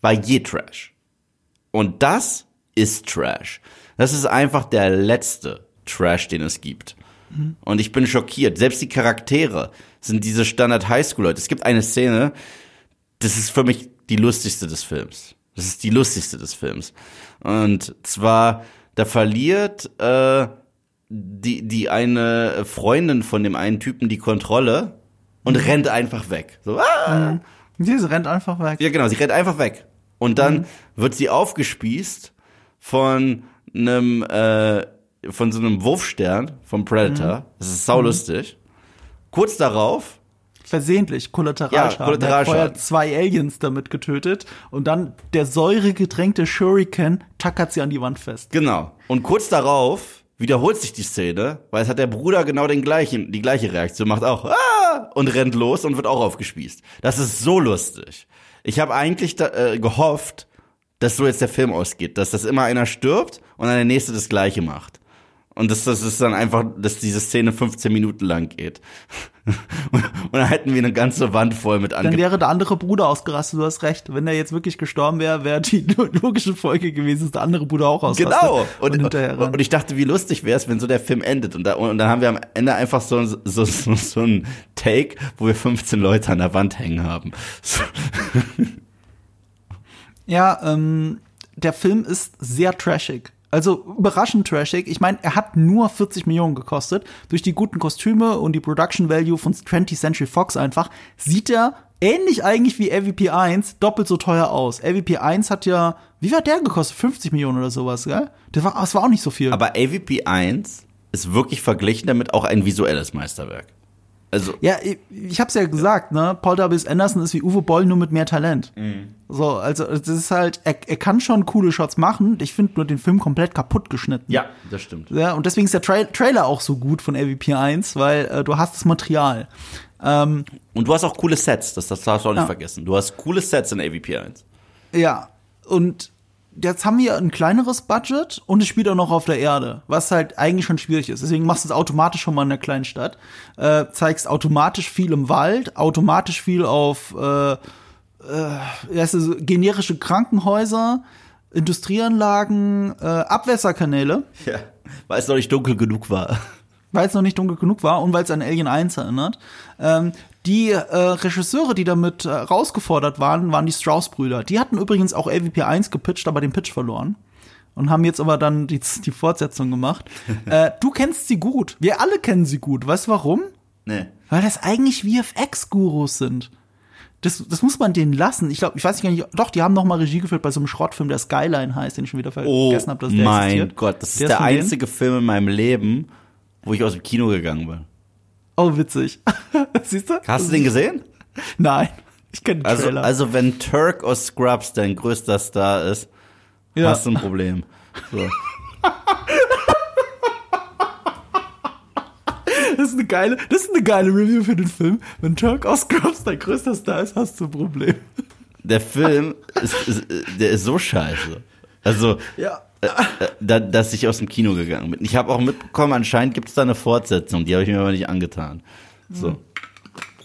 War je Trash. Und das ist Trash. Das ist einfach der letzte Trash, den es gibt. Mhm. Und ich bin schockiert. Selbst die Charaktere sind diese Standard Highschool-Leute. Es gibt eine Szene, das ist für mich die lustigste des Films. Das ist die lustigste des Films. Und zwar, da verliert äh, die, die eine Freundin von dem einen Typen die Kontrolle und mhm. rennt einfach weg. So, ah! Mhm. Sie rennt einfach weg. Ja, genau, sie rennt einfach weg. Und dann mhm. wird sie aufgespießt von einem äh, von so einem Wurfstern vom Predator. Mhm. Das ist saulustig. Mhm. Kurz darauf versehentlich Kollateralschaden. Ja, Kollateralschaden. Er hat zwei Aliens damit getötet und dann der säuregetränkte Shuriken tackert sie an die Wand fest. Genau. Und kurz darauf wiederholt sich die Szene, weil es hat der Bruder genau den gleichen, die gleiche Reaktion, macht auch ah! und rennt los und wird auch aufgespießt. Das ist so lustig. Ich habe eigentlich da, äh, gehofft, dass so jetzt der Film ausgeht, dass das immer einer stirbt und dann der nächste das gleiche macht. Und das, das ist dann einfach, dass diese Szene 15 Minuten lang geht. und, dann hätten wir eine ganze Wand voll mit Ange Dann wäre der andere Bruder ausgerastet, du hast recht. Wenn er jetzt wirklich gestorben wäre, wäre die logische Folge gewesen, dass der andere Bruder auch ausrastet. Genau. Und, und, und, ich dachte, wie lustig wäre es, wenn so der Film endet. Und, da, und dann haben wir am Ende einfach so, so, so, so ein Take, wo wir 15 Leute an der Wand hängen haben. ja, ähm, der Film ist sehr trashig. Also überraschend trashig. Ich meine, er hat nur 40 Millionen gekostet. Durch die guten Kostüme und die Production Value von 20th Century Fox einfach sieht er ähnlich eigentlich wie LVP 1 doppelt so teuer aus. LVP 1 hat ja, wie hat der gekostet? 50 Millionen oder sowas, gell? Das war, das war auch nicht so viel. Aber LVP 1 ist wirklich verglichen damit auch ein visuelles Meisterwerk. Also ja, ich, ich hab's ja gesagt, ne? Paul W. Anderson ist wie Uwe Boll nur mit mehr Talent. Mhm. So, also das ist halt, er, er kann schon coole Shots machen. Ich finde nur den Film komplett kaputt geschnitten. Ja, das stimmt. Ja, und deswegen ist der Tra Trailer auch so gut von LVP 1, weil äh, du hast das Material. Ähm, und du hast auch coole Sets, das, das darfst du auch nicht ja. vergessen. Du hast coole Sets in AVP 1. Ja, und jetzt haben wir ein kleineres Budget und es spielt auch noch auf der Erde, was halt eigentlich schon schwierig ist. Deswegen machst du es automatisch schon mal in einer kleinen Stadt, äh, zeigst automatisch viel im Wald, automatisch viel auf äh, äh, so, generische Krankenhäuser, Industrieanlagen, äh, Abwässerkanäle. Ja, weil es noch nicht dunkel genug war. Weil es noch nicht dunkel genug war und weil es an Alien 1 erinnert. Ähm, die äh, Regisseure, die damit äh, rausgefordert waren, waren die Strauss-Brüder. Die hatten übrigens auch LVP 1 gepitcht, aber den Pitch verloren. Und haben jetzt aber dann die, die Fortsetzung gemacht. äh, du kennst sie gut. Wir alle kennen sie gut. Weißt du warum? Nee. Weil das eigentlich VFX-Gurus sind. Das, das muss man denen lassen. Ich glaube, ich weiß gar nicht, doch, die haben noch mal Regie geführt bei so einem Schrottfilm, der Skyline heißt, den ich schon wieder oh vergessen oh, habe, dass der mein existiert. Gott, das ist der, der einzige Film in meinem Leben, wo ich aus dem Kino gegangen bin. Oh, witzig. Siehst du? Hast du den gesehen? Nein. Ich kenne den also, Trailer. Also, wenn Turk aus Scrubs dein größter Star ist, ja. hast du ein Problem. So. Das ist eine geile, das ist eine geile Review für den Film. Wenn Turk aus Scrubs dein größter Star ist, hast du ein Problem. Der Film ist, ist, der ist so scheiße. Also, ja. Äh, äh, da, dass ich aus dem Kino gegangen bin. Ich habe auch mitbekommen, anscheinend gibt es da eine Fortsetzung, die habe ich mir aber nicht angetan. So.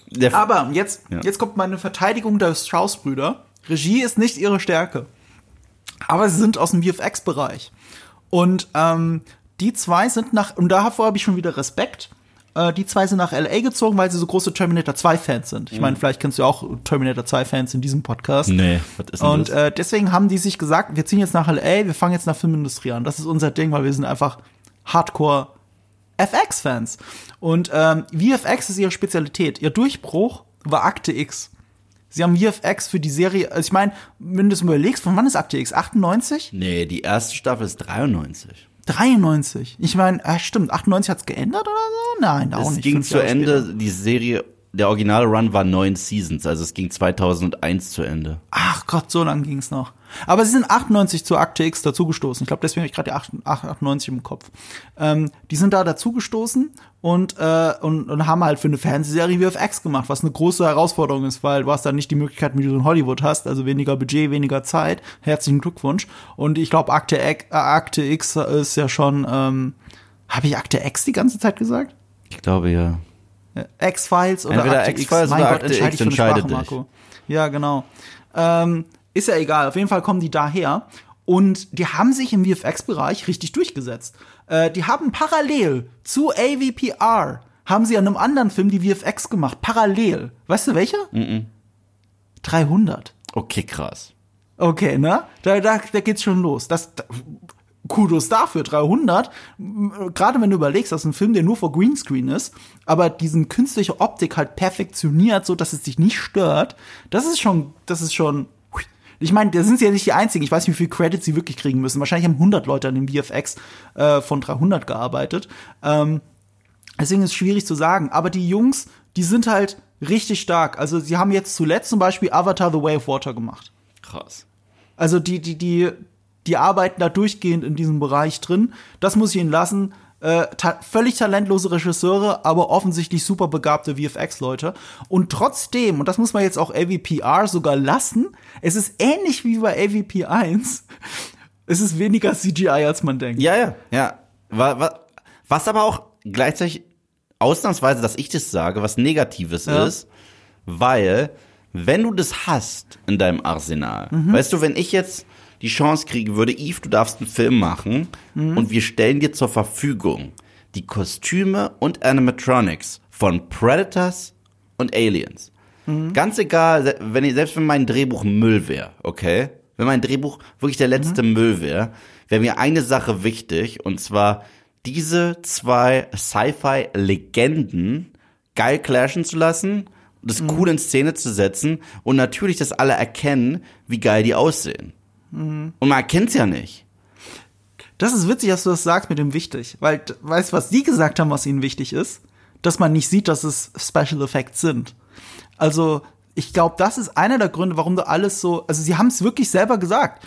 Der aber jetzt, ja. jetzt kommt meine Verteidigung der Strauss-Brüder. Regie ist nicht ihre Stärke. Aber sie sind aus dem VFX-Bereich. Und ähm, die zwei sind nach, und davor habe ich schon wieder Respekt, äh, die zwei sind nach LA gezogen, weil sie so große Terminator 2 Fans sind. Ich meine, mhm. vielleicht kennst du auch Terminator 2 Fans in diesem Podcast. Nee, was ist denn Und äh, deswegen haben die sich gesagt, wir ziehen jetzt nach LA, wir fangen jetzt nach Filmindustrie an. Das ist unser Ding, weil wir sind einfach Hardcore FX-Fans. Und ähm, VFX ist ihre Spezialität. Ihr Durchbruch war Akte X. Sie haben VFX für die Serie, also ich meine, wenn du es überlegst, von wann ist Akte X? 98? Nee, die erste Staffel ist 93. 93. Ich meine, äh, stimmt, 98 hat's geändert oder so? Nein, auch Es nicht. ging Fünf zu Ende, später. die Serie, der originale Run war neun Seasons, also es ging 2001 zu Ende. Ach Gott, so lang ging's noch. Aber sie sind 98 zu Akte X dazugestoßen. Ich glaube, deswegen habe ich gerade die 8 98 im Kopf. Ähm, die sind da dazugestoßen und, äh, und, und haben halt für eine Fernsehserie VFX gemacht, was eine große Herausforderung ist, weil du hast dann nicht die Möglichkeit, wie du in Hollywood hast, also weniger Budget, weniger Zeit. Herzlichen Glückwunsch. Und ich glaube, Akte, X- äh, Akte X ist ja schon, ähm, habe ich Akte X die ganze Zeit gesagt? Ich glaube ja. X-Files oder Entweder Akte X-Files X. Mein oder Gott, Akte entscheide X, ich für eine entscheide Sprache, dich. Marco. Ja, genau. Ähm, ist ja egal. Auf jeden Fall kommen die daher. Und die haben sich im VFX-Bereich richtig durchgesetzt. Äh, die haben parallel zu AVPR, haben sie an einem anderen Film die VFX gemacht. Parallel. Weißt du welcher? 300. Okay, krass. Okay, ne? Da, da, da geht's schon los. Das, da, Kudos dafür, 300. M- Gerade wenn du überlegst, das ist ein Film, der nur vor Greenscreen ist, aber diesen künstliche Optik halt perfektioniert, so dass es dich nicht stört. Das ist schon, das ist schon. Ich meine, da sind sie ja nicht die einzigen. Ich weiß nicht, wie viel Credits sie wirklich kriegen müssen. Wahrscheinlich haben 100 Leute an dem VFX äh, von 300 gearbeitet. Ähm, Deswegen ist es schwierig zu sagen. Aber die Jungs, die sind halt richtig stark. Also sie haben jetzt zuletzt zum Beispiel Avatar The Way of Water gemacht. Krass. Also die, die, die, die arbeiten da durchgehend in diesem Bereich drin. Das muss ich ihnen lassen. Äh, ta völlig talentlose Regisseure, aber offensichtlich super begabte VFX-Leute. Und trotzdem, und das muss man jetzt auch AVPR sogar lassen, es ist ähnlich wie bei AVP 1. Es ist weniger CGI, als man denkt. Ja, ja, ja. Wa- wa- Was aber auch gleichzeitig ausnahmsweise, dass ich das sage, was Negatives Ja. ist, weil wenn du das hast in deinem Arsenal, Mhm. weißt du, wenn ich jetzt die Chance kriegen würde, Yves, du darfst einen Film machen Mhm. und wir stellen dir zur Verfügung die Kostüme und Animatronics von Predators und Aliens. Mhm. Ganz egal, wenn ich, selbst wenn mein Drehbuch Müll wäre, okay? Wenn mein Drehbuch wirklich der letzte Mhm. Müll wäre, wäre mir eine Sache wichtig, und zwar diese zwei Sci-Fi-Legenden geil clashen zu lassen, das Mhm. cool in Szene zu setzen und natürlich, dass alle erkennen, wie geil die aussehen. Mhm. Und man erkennt's ja nicht. Das ist witzig, dass du das sagst mit dem wichtig. Weil, weißt du, was die gesagt haben, was ihnen wichtig ist? Dass man nicht sieht, dass es Special Effects sind. Also, ich glaube, das ist einer der Gründe, warum du alles so, also sie haben es wirklich selber gesagt,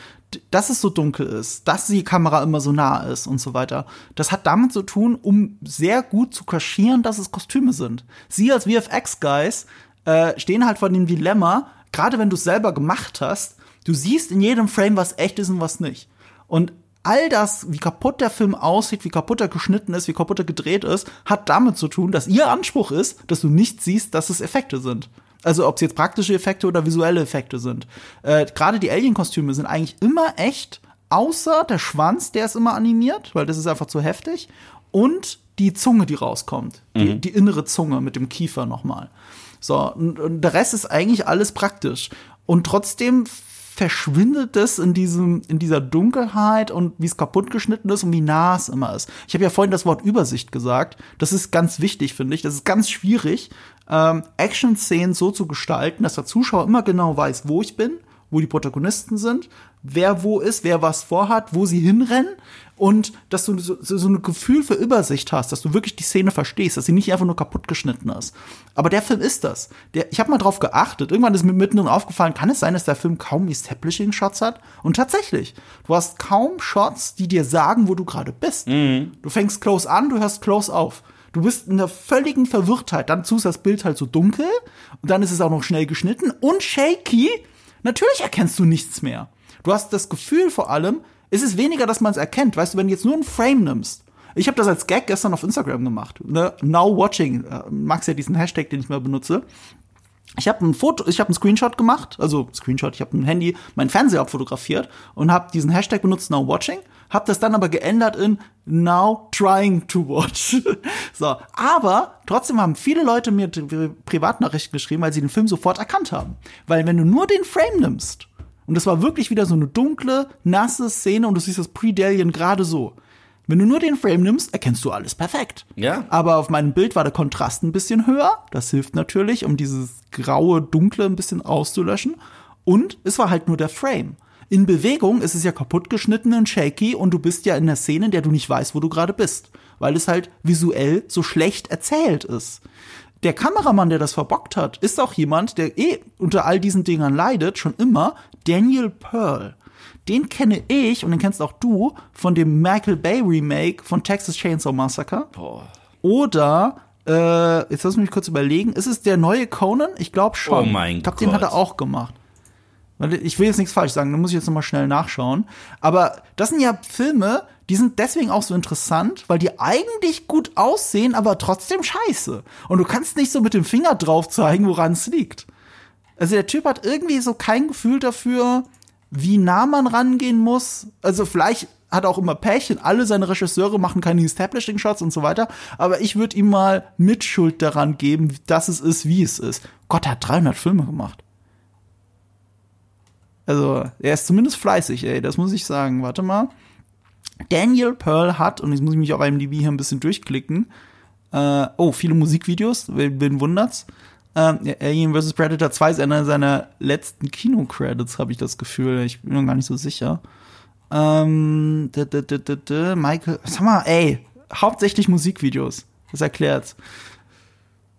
dass es so dunkel ist, dass die Kamera immer so nah ist und so weiter. Das hat damit zu tun, um sehr gut zu kaschieren, dass es Kostüme sind. Sie als VFX-Guys äh, stehen halt vor dem Dilemma, gerade wenn du es selber gemacht hast, du siehst in jedem Frame, was echt ist und was nicht. Und all das, wie kaputt der Film aussieht, wie kaputt er geschnitten ist, wie kaputt er gedreht ist, hat damit zu tun, dass ihr Anspruch ist, dass du nicht siehst, dass es Effekte sind. Also ob es jetzt praktische Effekte oder visuelle Effekte sind. Äh, Gerade die Alien-Kostüme sind eigentlich immer echt, außer der Schwanz, der ist immer animiert, weil das ist einfach zu heftig. Und die Zunge, die rauskommt. Die, die innere Zunge mit dem Kiefer nochmal. So, und, und der Rest ist eigentlich alles praktisch. Und trotzdem verschwindet es in diesem in dieser Dunkelheit und wie es kaputt geschnitten ist und wie nah es immer ist. Ich habe ja vorhin das Wort Übersicht gesagt. Das ist ganz wichtig, finde ich. Das ist ganz schwierig, ähm, Action-Szenen so zu gestalten, dass der Zuschauer immer genau weiß, wo ich bin, wo die Protagonisten sind, wer wo ist, wer was vorhat, wo sie hinrennen und dass du so, so so ein Gefühl für Übersicht hast, dass du wirklich die Szene verstehst, dass sie nicht einfach nur kaputt geschnitten ist. Aber der Film ist das. Der, ich habe mal drauf geachtet. Irgendwann ist mir mittendrin aufgefallen, kann es sein, dass der Film kaum Establishing-Shots hat? Und tatsächlich, du hast kaum Shots, die dir sagen, wo du gerade bist. Du fängst close an, du hörst close auf. Du bist in der völligen Verwirrtheit. Dann ist das Bild halt so dunkel und dann ist es auch noch schnell geschnitten und shaky. Natürlich erkennst du nichts mehr. Du hast das Gefühl vor allem, es ist weniger, dass man es erkennt. Weißt du, wenn du jetzt nur einen Frame nimmst. Ich habe das als Gag gestern auf Instagram gemacht. Ne? Now watching. Äh, magst ja diesen Hashtag, den ich mal benutze. Ich habe ein Foto, ich habe einen Screenshot gemacht, also Screenshot, ich habe ein Handy, mein Fernseher abfotografiert und habe diesen Hashtag benutzt, Now Watching, habe das dann aber geändert in Now Trying to Watch. so, aber trotzdem haben viele Leute mir Pri- Privatnachrichten geschrieben, weil sie den Film sofort erkannt haben, weil wenn du nur den Frame nimmst und es war wirklich wieder so eine dunkle, nasse Szene und du siehst das Pre-Dalian gerade so. Wenn du nur den Frame nimmst, erkennst du alles perfekt. Ja. Aber auf meinem Bild war der Kontrast ein bisschen höher. Das hilft natürlich, um dieses graue, dunkle ein bisschen auszulöschen. Und es war halt nur der Frame. In Bewegung ist es ja kaputt geschnitten und shaky und du bist ja in der Szene, in der du nicht weißt, wo du gerade bist, weil es halt visuell so schlecht erzählt ist. Der Kameramann, der das verbockt hat, ist auch jemand, der eh unter all diesen Dingern leidet, schon immer, Daniel Pearl. Den kenne ich und den kennst auch du von dem Michael Bay Remake von Texas Chainsaw Massacre. Boah. Oder, äh, jetzt lass mich kurz überlegen, ist es der neue Conan? Ich glaube schon. Oh mein ich glaube, den hat er Gott. auch gemacht. Ich will jetzt nichts falsch sagen, da muss ich jetzt nochmal schnell nachschauen. Aber das sind ja Filme, die sind deswegen auch so interessant, weil die eigentlich gut aussehen, aber trotzdem scheiße. Und du kannst nicht so mit dem Finger drauf zeigen, woran es liegt. Also der Typ hat irgendwie so kein Gefühl dafür, wie nah man rangehen muss. Also vielleicht hat auch immer Pech und alle seine Regisseure machen keine Establishing Shots und so weiter. Aber ich würde ihm mal Mitschuld daran geben, dass es ist, wie es ist. Gott, er hat 300 Filme gemacht. Also, er ist zumindest fleißig, ey, das muss ich sagen. Warte mal. Daniel Pearl hat, und jetzt muss ich mich auf IMDb hier ein bisschen durchklicken, äh, oh, viele Musikvideos, wen, wen wundert's? Ja, Alien vs. Predator 2 ist einer seiner letzten Kino-Credits, habe ich das Gefühl. Ich bin mir gar nicht so sicher. Ähm, d -d -d Michael, sag mal, ey, hauptsächlich Musikvideos. Das erklärt's.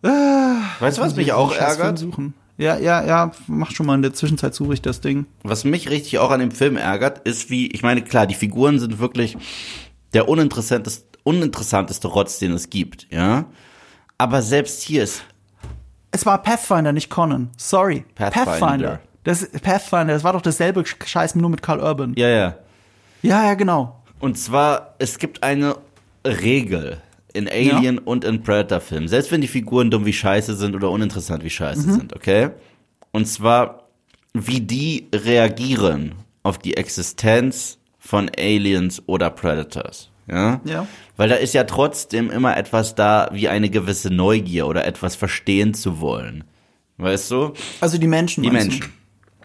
Weißt du, was mich auch ärgert? Suchen. Ja, ja, ja, mach schon mal in der Zwischenzeit suche ich das Ding. Was mich richtig auch an dem Film ärgert, ist wie, ich meine, klar, die Figuren sind wirklich der uninteressanteste, uninteressanteste Rotz, den es gibt, ja. Aber selbst hier ist, Es war Pathfinder, nicht Conan. Sorry. Pathfinder. Das Pathfinder, das war doch dasselbe Scheiß nur mit Carl Urban. ja, ja. Ja, ja, genau. Und zwar, es gibt eine Regel in Alien und in Predator-Filmen. Selbst wenn die Figuren dumm wie Scheiße sind oder uninteressant wie Scheiße Mhm. sind, okay? Und zwar, wie die reagieren auf die Existenz von Aliens oder Predators. Ja? Ja. Weil da ist ja trotzdem immer etwas da, wie eine gewisse Neugier oder etwas verstehen zu wollen. Weißt du? Also die Menschen. Die Menschen.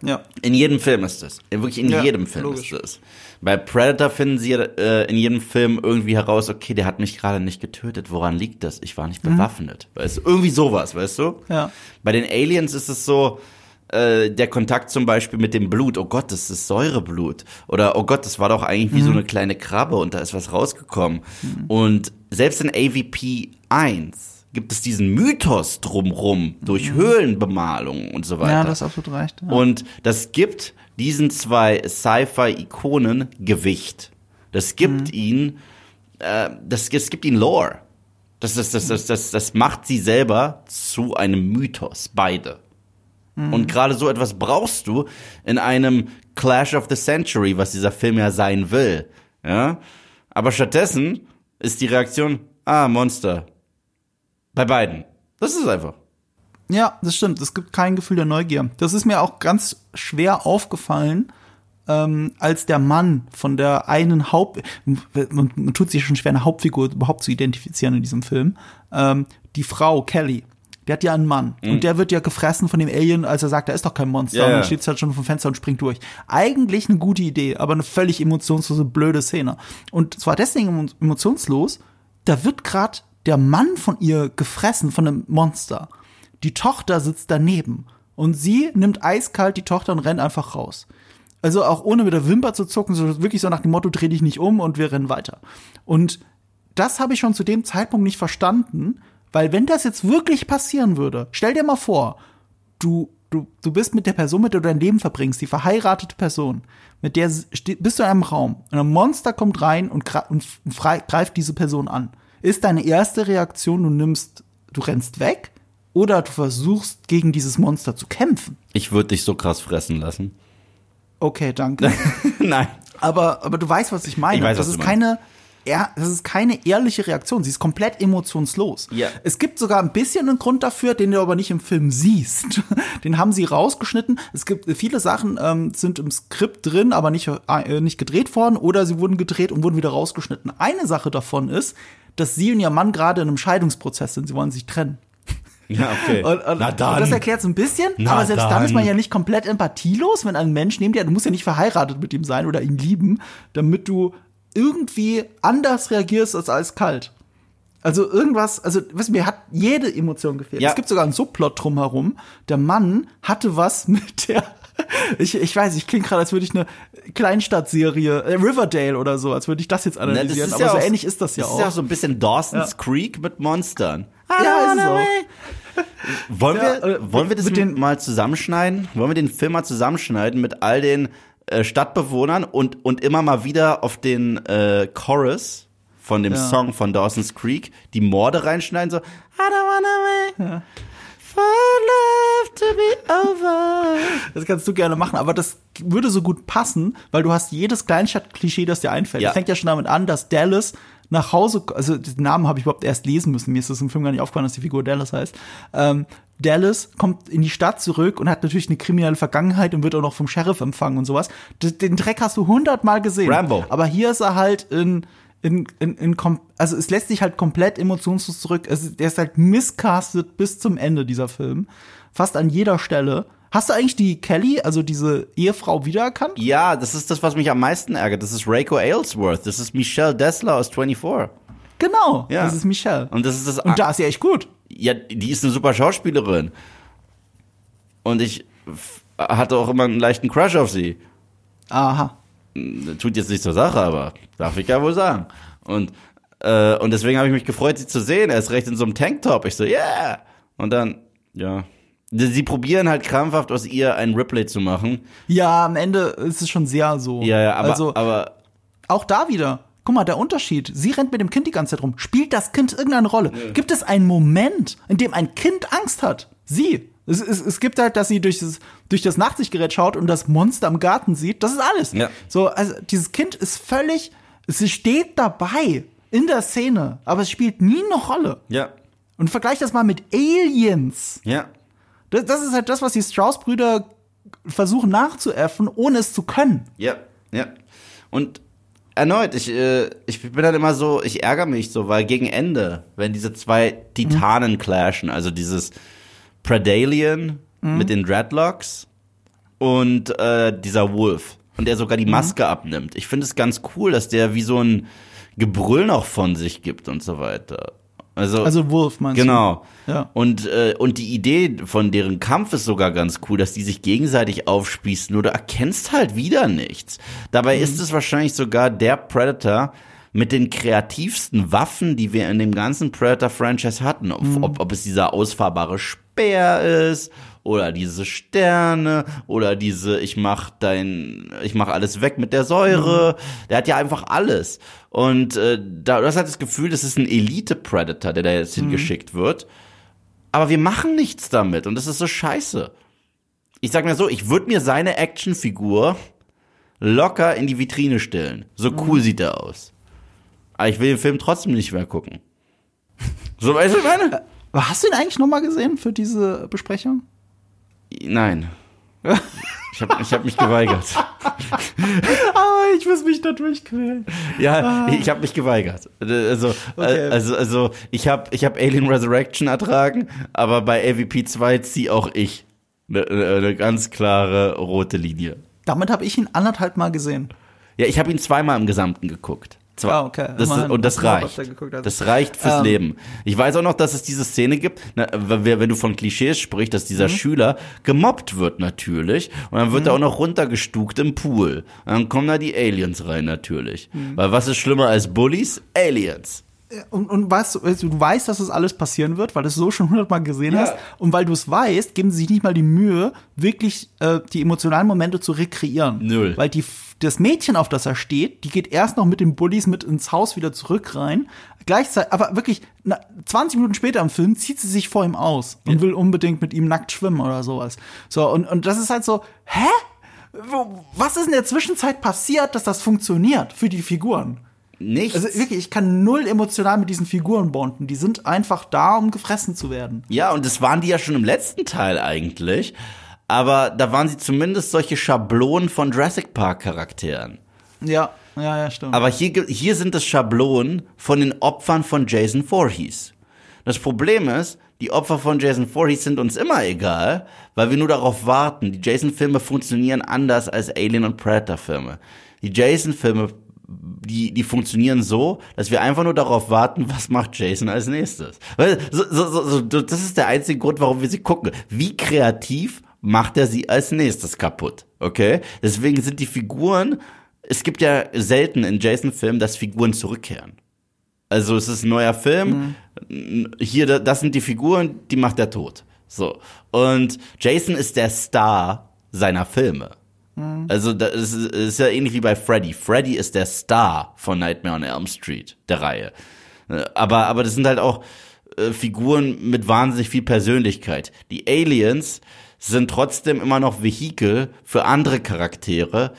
Du? Ja. In jedem Film ist das. Wirklich in Ja, jedem Film logisch. ist das. Bei Predator finden sie äh, in jedem Film irgendwie heraus, okay, der hat mich gerade nicht getötet. Woran liegt das? Ich war nicht bewaffnet. Weißt du? Irgendwie sowas, weißt du? Ja. Bei den Aliens ist es so, äh, der Kontakt zum Beispiel mit dem Blut. Oh Gott, das ist Säureblut. Oder oh Gott, das war doch eigentlich wie so eine kleine Krabbe und da ist was rausgekommen. Und selbst in AVP 1 gibt es diesen Mythos drumrum durch Höhlenbemalung und so weiter. Ja, das absolut recht. Ja. Und das gibt diesen zwei Sci-Fi-Ikonen Gewicht. Das gibt ihnen, äh, das, das gibt ihnen Lore. Das, das, das, das, das, das macht sie selber zu einem Mythos, beide. Und gerade so etwas brauchst du in einem Clash of the Century, was dieser Film ja sein will. Ja? Aber stattdessen ist die Reaktion, ah, Monster. Bei beiden. Das ist einfach. Ja, das stimmt. Es gibt kein Gefühl der Neugier. Das ist mir auch ganz schwer aufgefallen, ähm, als der Mann von der einen Haupt, man, man tut sich schon schwer, eine Hauptfigur überhaupt zu identifizieren in diesem Film. Ähm, die Frau Kelly, die hat ja einen Mann und der wird ja gefressen von dem Alien, als er sagt, da ist doch kein Monster. Ja, und dann steht halt schon vom Fenster und springt durch. Eigentlich eine gute Idee, aber eine völlig emotionslose, blöde Szene. Und zwar deswegen emo- emotionslos, da wird gerade der Mann von ihr gefressen von einem Monster. Die Tochter sitzt daneben und sie nimmt eiskalt die Tochter und rennt einfach raus. Also auch ohne mit der Wimper zu zucken, so wirklich so nach dem Motto, dreh dich nicht um und wir rennen weiter. Und das habe ich schon zu dem Zeitpunkt nicht verstanden, weil wenn das jetzt wirklich passieren würde, stell dir mal vor, du, du, du bist mit der Person, mit der du dein Leben verbringst, die verheiratete Person, mit der bist du in einem Raum und ein Monster kommt rein und, und frei, greift diese Person an. Ist deine erste Reaktion, du nimmst, du rennst weg oder du versuchst gegen dieses Monster zu kämpfen? Ich würde dich so krass fressen lassen. Okay, danke. Nein. aber, aber du weißt, was ich meine. Ich weiß, das ist keine, ehr- das ist keine ehrliche Reaktion. Sie ist komplett emotionslos. Ja. Es gibt sogar ein bisschen einen Grund dafür, den du aber nicht im Film siehst. Den haben sie rausgeschnitten. Es gibt viele Sachen ähm, sind im Skript drin, aber nicht äh, nicht gedreht worden oder sie wurden gedreht und wurden wieder rausgeschnitten. Eine Sache davon ist, dass sie und ihr Mann gerade in einem Scheidungsprozess sind. Sie wollen sich trennen. Ja, okay. Und, und, Na dann. und das erklärt so ein bisschen, Na aber selbst dann. ist man dann. ja nicht komplett empathielos, wenn ein Mensch neben dir, du musst ja nicht verheiratet mit ihm sein oder ihn lieben, damit du irgendwie anders reagierst als alles kalt. Also irgendwas, also was mir hat jede Emotion gefehlt. Ja. Es gibt sogar einen Subplot drumherum. Der Mann hatte was mit der Ich, ich weiß, ich klinge gerade, als würde ich eine Kleinstadtserie, äh, Riverdale oder so, als würde ich das jetzt Ne, das analysieren. ist aber ja so ähnlich ist das ja Das auch. ist ja so ein bisschen Dawson's Creek mit Monstern. Ja, ist auch. Wollen, Ja, wir, äh, wollen wir das mit den- mal zusammenschneiden? Wollen wir den Film mal zusammenschneiden mit all den äh, Stadtbewohnern und, und immer mal wieder auf den äh, Chorus von dem Ja. Song von Dawson's Creek die Morde reinschneiden, so I don't wanna wait for Das kannst du gerne machen, aber das würde so gut passen, weil du hast jedes Kleinstadt-Klischee, das dir einfällt. Ja. Das fängt ja schon damit an, dass Dallas nach Hause, also den Namen habe ich überhaupt erst lesen müssen. Mir ist das im Film gar nicht aufgefallen, dass die Figur Dallas heißt. Ähm, Dallas kommt in die Stadt zurück und hat natürlich eine kriminelle Vergangenheit und wird auch noch vom Sheriff empfangen und sowas. Den Dreck hast du hundertmal gesehen. Rambo. Aber hier ist er halt in, in, in, in also es lässt sich halt komplett emotionslos zurück. Es, ist- der ist halt miscastet bis zum Ende dieser Film. Fast an jeder Stelle. Hast du eigentlich die Kelly, also diese Ehefrau, wiedererkannt? Ja, das ist das, was mich am meisten ärgert. Das ist Reiko Aylesworth. Das ist Michelle Dessler aus 24. Genau, Ja. das ist Michelle. Und das ist das Und da ist sie echt gut. Ja, die ist eine super Schauspielerin. Und ich hatte auch immer einen leichten Crush auf sie. Aha. Tut jetzt nicht zur Sache, aber darf ich ja wohl sagen. Und, äh, und deswegen habe ich mich gefreut, sie zu sehen. Er ist recht in so einem Tanktop. Ich so, yeah! Und dann, ja. Sie probieren halt krampfhaft aus ihr einen Ripley zu machen. Ja, am Ende ist es schon sehr so. Ja, ja, aber, also aber auch da wieder. Guck mal, der Unterschied. Sie rennt mit dem Kind die ganze Zeit rum. Spielt das Kind irgendeine Rolle? Gibt es einen Moment, in dem ein Kind Angst hat? Sie. Es, es, es gibt halt, dass sie durch das, durch das Nachtsichtgerät schaut und das Monster im Garten sieht. Das ist alles. Ja. So, also dieses Kind ist völlig, sie steht dabei in der Szene, aber es spielt nie eine Rolle. ja, Und vergleich das mal mit Aliens. ja. Das, das ist halt das, was die Strauss-Brüder versuchen nachzuäffen, ohne es zu können. Ja, ja. Und erneut, ich, äh, ich bin dann immer so, ich ärgere mich so, weil gegen Ende, wenn diese zwei Titanen clashen, also dieses Predalien mit den Dreadlocks und äh, dieser Wolf und der sogar die Maske abnimmt. Ich finde es ganz cool, dass der wie so ein Gebrüll noch von sich gibt und so weiter. Also, Also Wolf meinst Genau. du? Ja. Und, äh, und die Idee von deren Kampf ist sogar ganz cool, dass die sich gegenseitig aufspießen, nur du erkennst halt wieder nichts. Dabei ist es wahrscheinlich sogar der Predator mit den kreativsten Waffen, die wir in dem ganzen Predator-Franchise hatten. Ob, ob, ob es dieser ausfahrbare Speer ist oder diese Sterne oder diese ich mach dein ich mach alles weg mit der Säure. Der hat ja einfach alles. Und äh, da du hast halt das Gefühl, das ist ein Elite Predator, der da jetzt hingeschickt wird. Aber wir machen nichts damit und das ist so scheiße. Ich sag mir so, ich würde mir seine Actionfigur locker in die Vitrine stellen. So cool sieht er aus. Aber ich will den Film trotzdem nicht mehr gucken. So weißt du, meine? Aber hast du ihn eigentlich noch mal gesehen für diese Besprechung? Nein. Ich habe ich hab mich geweigert. Ah, ich muss mich da durchquälen. Ja, ich habe mich geweigert. Also, Okay. also, also ich habe ich hab Alien Resurrection ertragen, aber bei AVP 2 ziehe auch ich eine, eine ganz klare rote Linie. Damit habe ich ihn anderthalb Mal gesehen. Ja, ich habe ihn zweimal im Gesamten geguckt. Zwei. Ah, okay. Das ist, und das reicht. hat. Das reicht fürs Ähm. Leben. Ich weiß auch noch, dass es diese Szene gibt, na, wenn wenn du von Klischees sprichst, dass Mhm. dieser Schüler gemobbt wird natürlich und dann wird Mhm. er auch noch runtergestuckt im Pool. Und dann kommen da die Aliens rein natürlich. Mhm. Weil was ist schlimmer als Bullies? Aliens. Und, und weißt, du, weißt du, weißt, dass das alles passieren wird, weil du es so schon hundertmal gesehen Ja. hast. Und weil du es weißt, geben sie sich nicht mal die Mühe, wirklich äh, die emotionalen Momente zu rekreieren. Null. Weil die, das Mädchen, auf das er steht, die geht erst noch mit den Bullies mit ins Haus wieder zurück rein. Gleichzeitig, aber wirklich, na, 20 Minuten später im Film zieht sie sich vor ihm aus und will unbedingt mit ihm nackt schwimmen oder sowas. So, und, und das ist halt so, hä? Was ist in der Zwischenzeit passiert, dass das funktioniert für die Figuren? Nichts. Also wirklich, ich kann null emotional mit diesen Figuren bonden. Die sind einfach da, um gefressen zu werden. Ja, und das waren die ja schon im letzten Teil eigentlich. Aber da waren sie zumindest solche Schablonen von Jurassic Park Charakteren. Ja, ja, ja, stimmt. Aber hier, hier sind es Schablonen von den Opfern von Jason Voorhees. Das Problem ist, die Opfer von Jason Voorhees sind uns immer egal, weil wir nur darauf warten. Die Jason-Filme funktionieren anders als Alien- und Predator-Filme. Die Jason-Filme, die, die funktionieren so, dass wir einfach nur darauf warten, was macht Jason als nächstes. Weil, so, so, so, das ist der einzige Grund, warum wir sie gucken. Wie kreativ macht er sie als nächstes kaputt. Okay? Deswegen sind die Figuren, es gibt ja selten in Jason-Filmen, dass Figuren zurückkehren. Also es ist ein neuer Film, hier, das sind die Figuren, die macht er tot. So. Und Jason ist der Star seiner Filme. Also das ist, ist ja ähnlich wie bei Freddy. Freddy ist der Star von Nightmare on Elm Street, der Reihe. Aber, aber das sind halt auch äh, Figuren mit wahnsinnig viel Persönlichkeit. Die Aliens sind trotzdem immer noch Vehikel für andere Charaktere,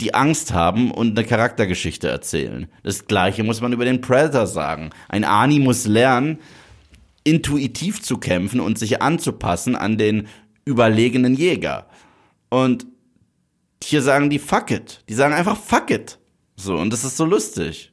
die Angst haben und eine Charaktergeschichte erzählen. Das gleiche muss man über den Predator sagen. Ein Ani muss lernen, intuitiv zu kämpfen und sich anzupassen an den überlegenen Jäger. Und hier sagen die fuck it. Die sagen einfach fuck it. So, und das ist so lustig.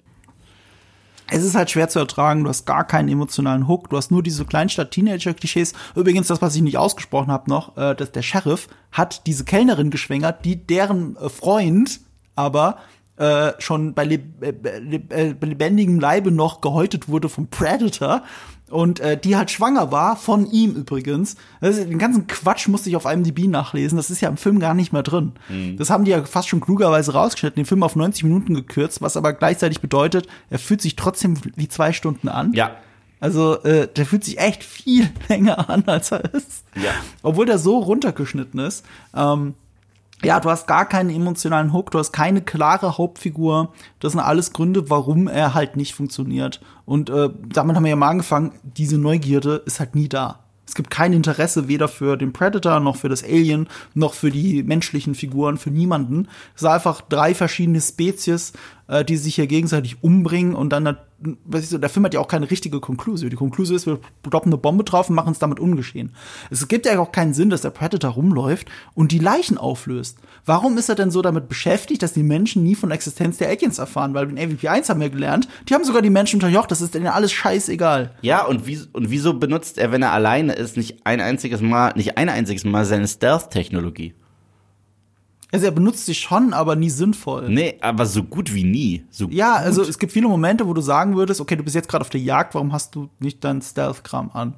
Es ist halt schwer zu ertragen, du hast gar keinen emotionalen Hook, du hast nur diese Kleinstadt-Teenager-Klischees. Übrigens, das, was ich nicht ausgesprochen habe noch, äh, dass der Sheriff hat diese Kellnerin geschwängert, die deren äh, Freund aber äh, schon bei, leb äh, äh, bei lebendigem Leibe noch gehäutet wurde vom Predator und äh, die halt schwanger war, von ihm übrigens. Also, den ganzen Quatsch musste ich auf IMDb nachlesen, das ist ja im Film gar nicht mehr drin. Mhm. Das haben die ja fast schon klugerweise rausgeschnitten, den Film auf 90 Minuten gekürzt, was aber gleichzeitig bedeutet, er fühlt sich trotzdem wie zwei Stunden an. Ja. Also äh, der fühlt sich echt viel länger an, als er ist. Ja. Obwohl der so runtergeschnitten ist. Ähm, ja, du hast gar keinen emotionalen Hook, du hast keine klare Hauptfigur. Das sind alles Gründe, warum er halt nicht funktioniert. Und äh, damit haben wir ja mal angefangen, diese Neugierde ist halt nie da. Es gibt kein Interesse weder für den Predator noch für das Alien noch für die menschlichen Figuren, für niemanden. Es sind einfach drei verschiedene Spezies, äh, die sich hier gegenseitig umbringen und dann, weiß ich so, der Film hat ja auch keine richtige Konklusion. Die Konklusion ist, wir droppen eine Bombe drauf und machen es damit ungeschehen. Es gibt ja auch keinen Sinn, dass der Predator rumläuft und die Leichen auflöst. Warum ist er denn so damit beschäftigt, dass die Menschen nie von der Existenz der Aliens erfahren? Weil in AVP 1 haben wir gelernt, die haben sogar die Menschen unterjocht, das ist denen alles scheißegal. Ja, und, wie, und wieso benutzt er, wenn er alleine ist, nicht ein einziges Mal, nicht ein einziges Mal seine Stealth-Technologie? Also er benutzt sie schon, aber nie sinnvoll. Nee, aber so gut wie nie. So ja, gut. also es gibt viele Momente, wo du sagen würdest, okay, du bist jetzt gerade auf der Jagd, warum hast du nicht dein Stealth-Kram an?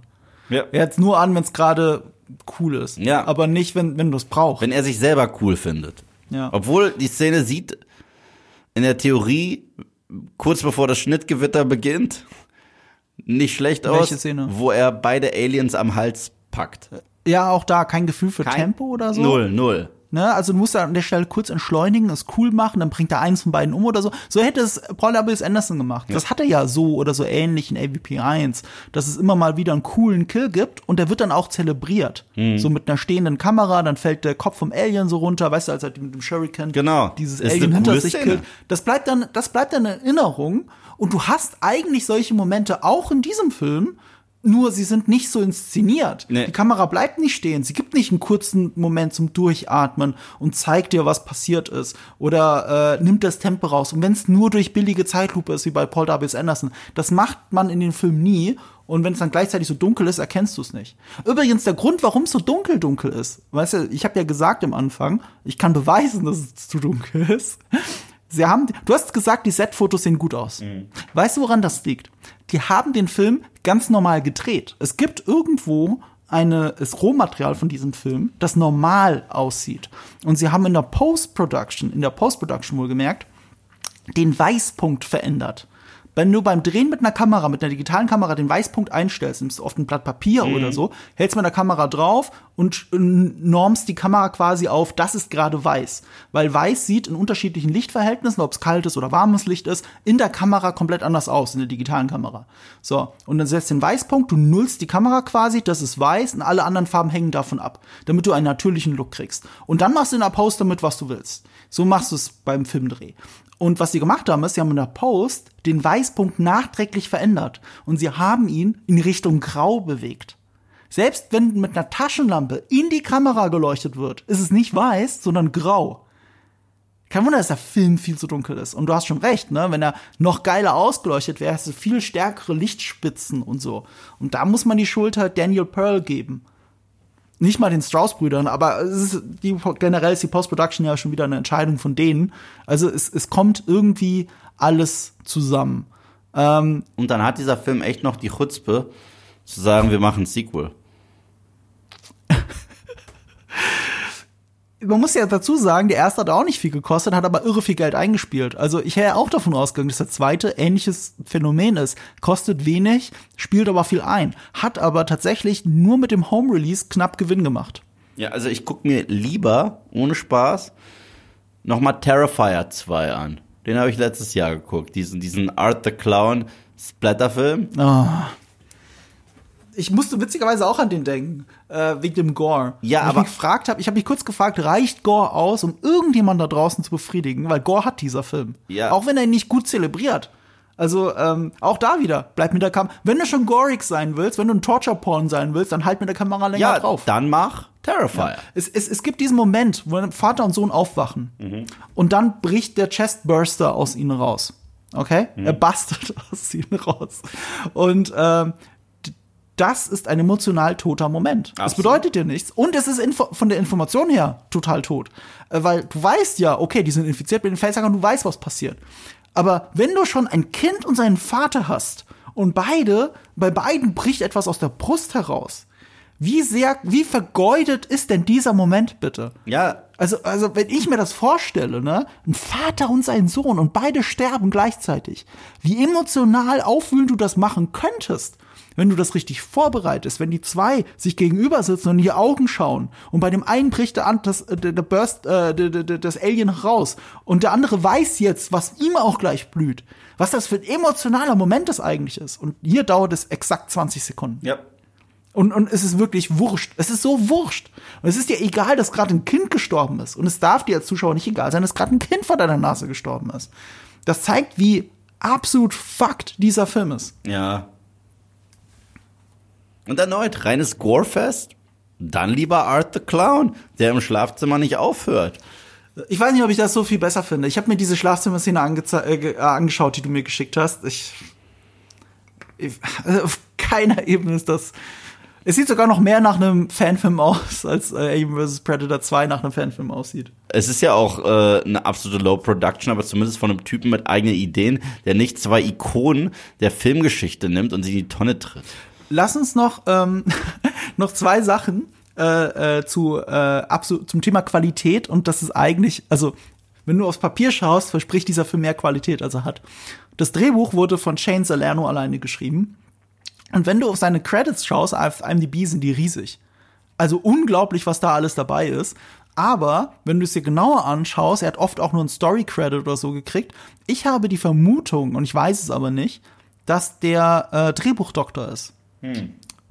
Ja. Jetzt nur an, wenn es gerade cool ist. Ja. Aber nicht, wenn, wenn du es brauchst. Wenn er sich selber cool findet. Ja. Obwohl die Szene sieht in der Theorie kurz bevor das Schnittgewitter beginnt nicht schlecht Welche aus, Szene? wo er beide Aliens am Hals packt. Ja, auch da kein Gefühl für Kein- Tempo oder so. Null, null. Ne? Also du musst da an der Stelle kurz entschleunigen, es cool machen, dann bringt er eins von beiden um oder so. So hätte es Paul W.S. Anderson gemacht. Das hat er ja so oder so ähnlich in AVP 1, dass es immer mal wieder einen coolen Kill gibt und der wird dann auch zelebriert. Mhm. So mit einer stehenden Kamera, dann fällt der Kopf vom Alien so runter, weißt du, als er mit dem Shuriken Genau. dieses Ist Alien eine hinter sich Szene. killt. Das bleibt dann, das bleibt dann in Erinnerung und du hast eigentlich solche Momente auch in diesem Film, nur sie sind nicht so inszeniert. Nee. Die Kamera bleibt nicht stehen. Sie gibt nicht einen kurzen Moment zum Durchatmen und zeigt dir, was passiert ist. Oder äh, nimmt das Tempo raus. Und wenn es nur durch billige Zeitlupe ist, wie bei Paul W.S. Anderson, das macht man in den Film nie. Und wenn es dann gleichzeitig so dunkel ist, erkennst du es nicht. Übrigens, der Grund, warum es so dunkel dunkel ist, weißt du, ich habe ja gesagt am Anfang, ich kann beweisen, dass es zu dunkel ist. Sie haben, du hast gesagt, die Set-Fotos sehen gut aus. Weißt du, woran das liegt? Die haben den Film ganz normal gedreht. Es gibt irgendwo eine, das Rohmaterial von diesem Film, das normal aussieht. Und sie haben in der Post-Production, in der Post-Production wohlgemerkt, den Weißpunkt verändert. Wenn du beim Drehen mit einer Kamera, mit einer digitalen Kamera den Weißpunkt einstellst, nimmst du oft ein Blatt Papier oder so, hältst mit der Kamera drauf und äh, normst die Kamera quasi auf, das ist gerade weiß. Weil weiß sieht in unterschiedlichen Lichtverhältnissen, ob es kaltes oder warmes Licht ist, in der Kamera komplett anders aus, in der digitalen Kamera. So, und dann setzt den Weißpunkt, du nullst die Kamera quasi, das ist weiß und alle anderen Farben hängen davon ab, damit du einen natürlichen Look kriegst. Und dann machst du in der Post damit, was du willst. So machst du es beim Filmdreh. Und was sie gemacht haben, ist, sie haben in der Post den Weißpunkt nachträglich verändert. Und sie haben ihn in Richtung Grau bewegt. Selbst wenn mit einer Taschenlampe in die Kamera geleuchtet wird, ist es nicht weiß, sondern grau. Kein Wunder, dass der Film viel zu dunkel ist. Und du hast schon recht, ne? Wenn er noch geiler ausgeleuchtet wäre, hast du viel stärkere Lichtspitzen und so. Und da muss man die Schuld halt Daniel Pearl geben. Nicht mal den Strauss-Brüdern, aber es ist die, generell ist die Post-Production ja schon wieder eine Entscheidung von denen. Also es, es kommt irgendwie alles zusammen. Ähm, Und dann hat dieser Film echt noch die Chutzpe, zu sagen, wir machen ein Sequel. Man muss ja dazu sagen, der erste hat auch nicht viel gekostet, hat aber irre viel Geld eingespielt. Also ich hätte auch davon ausgegangen, dass der zweite ähnliches Phänomen ist. Kostet wenig, spielt aber viel ein. Hat aber tatsächlich nur mit dem Home Release knapp Gewinn gemacht. Ja, also ich gucke mir lieber, ohne Spaß, nochmal Terrifier 2 an. Den habe ich letztes Jahr geguckt. Diesen, diesen Art the Clown Splatterfilm. Oh. Ich musste witzigerweise auch an den denken, äh, wegen dem Gore. Ja, aber- ich mich gefragt habe, ich habe mich kurz gefragt, reicht Gore aus, um irgendjemand da draußen zu befriedigen? Weil Gore hat dieser Film. Ja. Auch wenn er ihn nicht gut zelebriert. Also ähm, auch da wieder, bleib mit der Kamera. Wenn du schon gorig sein willst, wenn du ein Torture-Porn sein willst, dann halt mit der Kamera länger Ja, drauf. dann mach Terrifier. Es, es, es gibt diesen Moment, wo Vater und Sohn aufwachen und dann bricht der Chestburster aus ihnen raus. Okay? Er bastet aus ihnen raus. Und ähm, das ist ein emotional toter Moment. Das Absolut. bedeutet dir nichts. Und es ist info von der Information her total tot. Äh, weil du weißt ja, okay, die sind infiziert mit den Facehackern, du weißt, was passiert. Aber wenn du schon ein Kind und seinen Vater hast und beide, bei beiden bricht etwas aus der Brust heraus, wie sehr, wie vergeudet ist denn dieser Moment bitte? Ja, Also, also, wenn ich mir das vorstelle, ne, ein Vater und sein Sohn und beide sterben gleichzeitig, wie emotional aufwühlend du das machen könntest, wenn du das richtig vorbereitest, wenn die zwei sich gegenüber sitzen und in die Augen schauen und bei dem einen bricht der, das, äh, der, der Burst, äh, der, der, der, das Alien raus und der andere weiß jetzt, was ihm auch gleich blüht, was das für ein emotionaler Moment das eigentlich ist. Und hier dauert es exakt 20 Sekunden. ja. Und, und es ist wirklich wurscht. Es ist so wurscht. Und es ist dir egal, dass gerade ein Kind gestorben ist. Und es darf dir als Zuschauer nicht egal sein, dass gerade ein Kind vor deiner Nase gestorben ist. Das zeigt, wie absolut Fakt dieser Film ist. Ja. Und erneut, reines Gorefest? Dann lieber Art the Clown, der im Schlafzimmer nicht aufhört. Ich weiß nicht, ob ich das so viel besser finde. Ich habe mir diese Schlafzimmerszene äh, äh, angeschaut, die du mir geschickt hast. Ich, ich also auf keiner Ebene ist das. Es sieht sogar noch mehr nach einem Fanfilm aus, als äh, Alien vs. Predator 2 nach einem Fanfilm aussieht. Es ist ja auch äh, eine absolute Low Production, aber zumindest von einem Typen mit eigenen Ideen, der nicht zwei Ikonen der Filmgeschichte nimmt und sie in die Tonne tritt. Lass uns noch, ähm, noch zwei Sachen äh, äh, zu, äh, zum Thema Qualität und das ist eigentlich, also wenn du aufs Papier schaust, verspricht dieser Film mehr Qualität, als er hat. Das Drehbuch wurde von Shane Salerno alleine geschrieben. Und wenn du auf seine Credits schaust, auf IMDb sind die riesig. Also unglaublich, was da alles dabei ist. Aber wenn du es dir genauer anschaust, er hat oft auch nur einen Story Credit oder so gekriegt. Ich habe die Vermutung, und ich weiß es aber nicht, dass der äh, Drehbuchdoktor ist.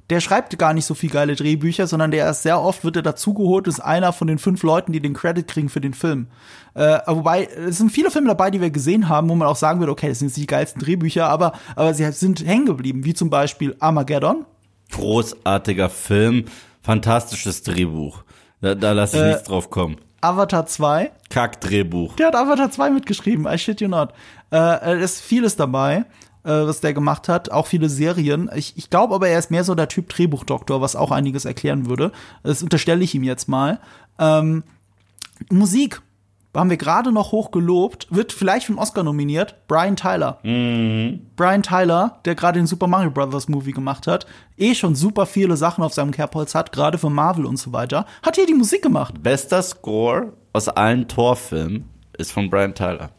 Der schreibt gar nicht so viel geile Drehbücher, sondern der ist sehr oft wird er dazugeholt, ist einer von den fünf Leuten, die den Credit kriegen für den Film. Äh, wobei, es sind viele Filme dabei, die wir gesehen haben, wo man auch sagen würde, okay, das sind jetzt die geilsten Drehbücher, aber, aber sie sind hängen geblieben, wie zum Beispiel Armageddon. Großartiger Film, fantastisches Drehbuch. Da, da lasse ich Äh, nichts drauf kommen. Avatar 2. Kack-Drehbuch. Der hat Avatar 2 mitgeschrieben, I shit you not. Äh, es ist vieles dabei, äh, was der gemacht hat, auch viele Serien. Ich, ich glaube aber, er ist mehr so der Typ Drehbuchdoktor, was auch einiges erklären würde. Das unterstelle ich ihm jetzt mal. Ähm, Musik haben wir gerade noch hoch gelobt, wird vielleicht für einen Oscar nominiert, Brian Tyler. Brian Tyler, der gerade den Super Mario Brothers Movie gemacht hat, eh schon super viele Sachen auf seinem Kerbholz hat, gerade für Marvel und so weiter, hat hier die Musik gemacht. Bester Score aus allen Torfilmen ist von Brian Tyler.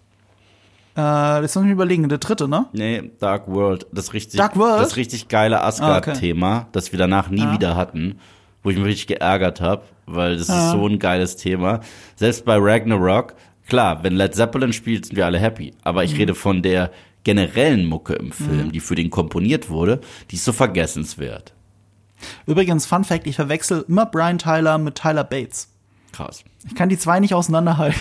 Äh, jetzt muss ich mir überlegen, der dritte, ne? Nee, Dark World. Das richtig, Dark World? Das richtig geile Asgard-Thema, das wir danach nie wieder hatten, wo ich mich richtig geärgert habe, weil das ist so ein geiles Thema. Selbst bei Ragnarok, klar, wenn Led Zeppelin spielt, sind wir alle happy. Aber ich rede von der generellen Mucke im Film, die für den komponiert wurde, die ist so vergessenswert. Übrigens, Fun Fact, ich verwechsel immer Brian Tyler mit Tyler Bates. Krass. Ich kann die zwei nicht auseinanderhalten.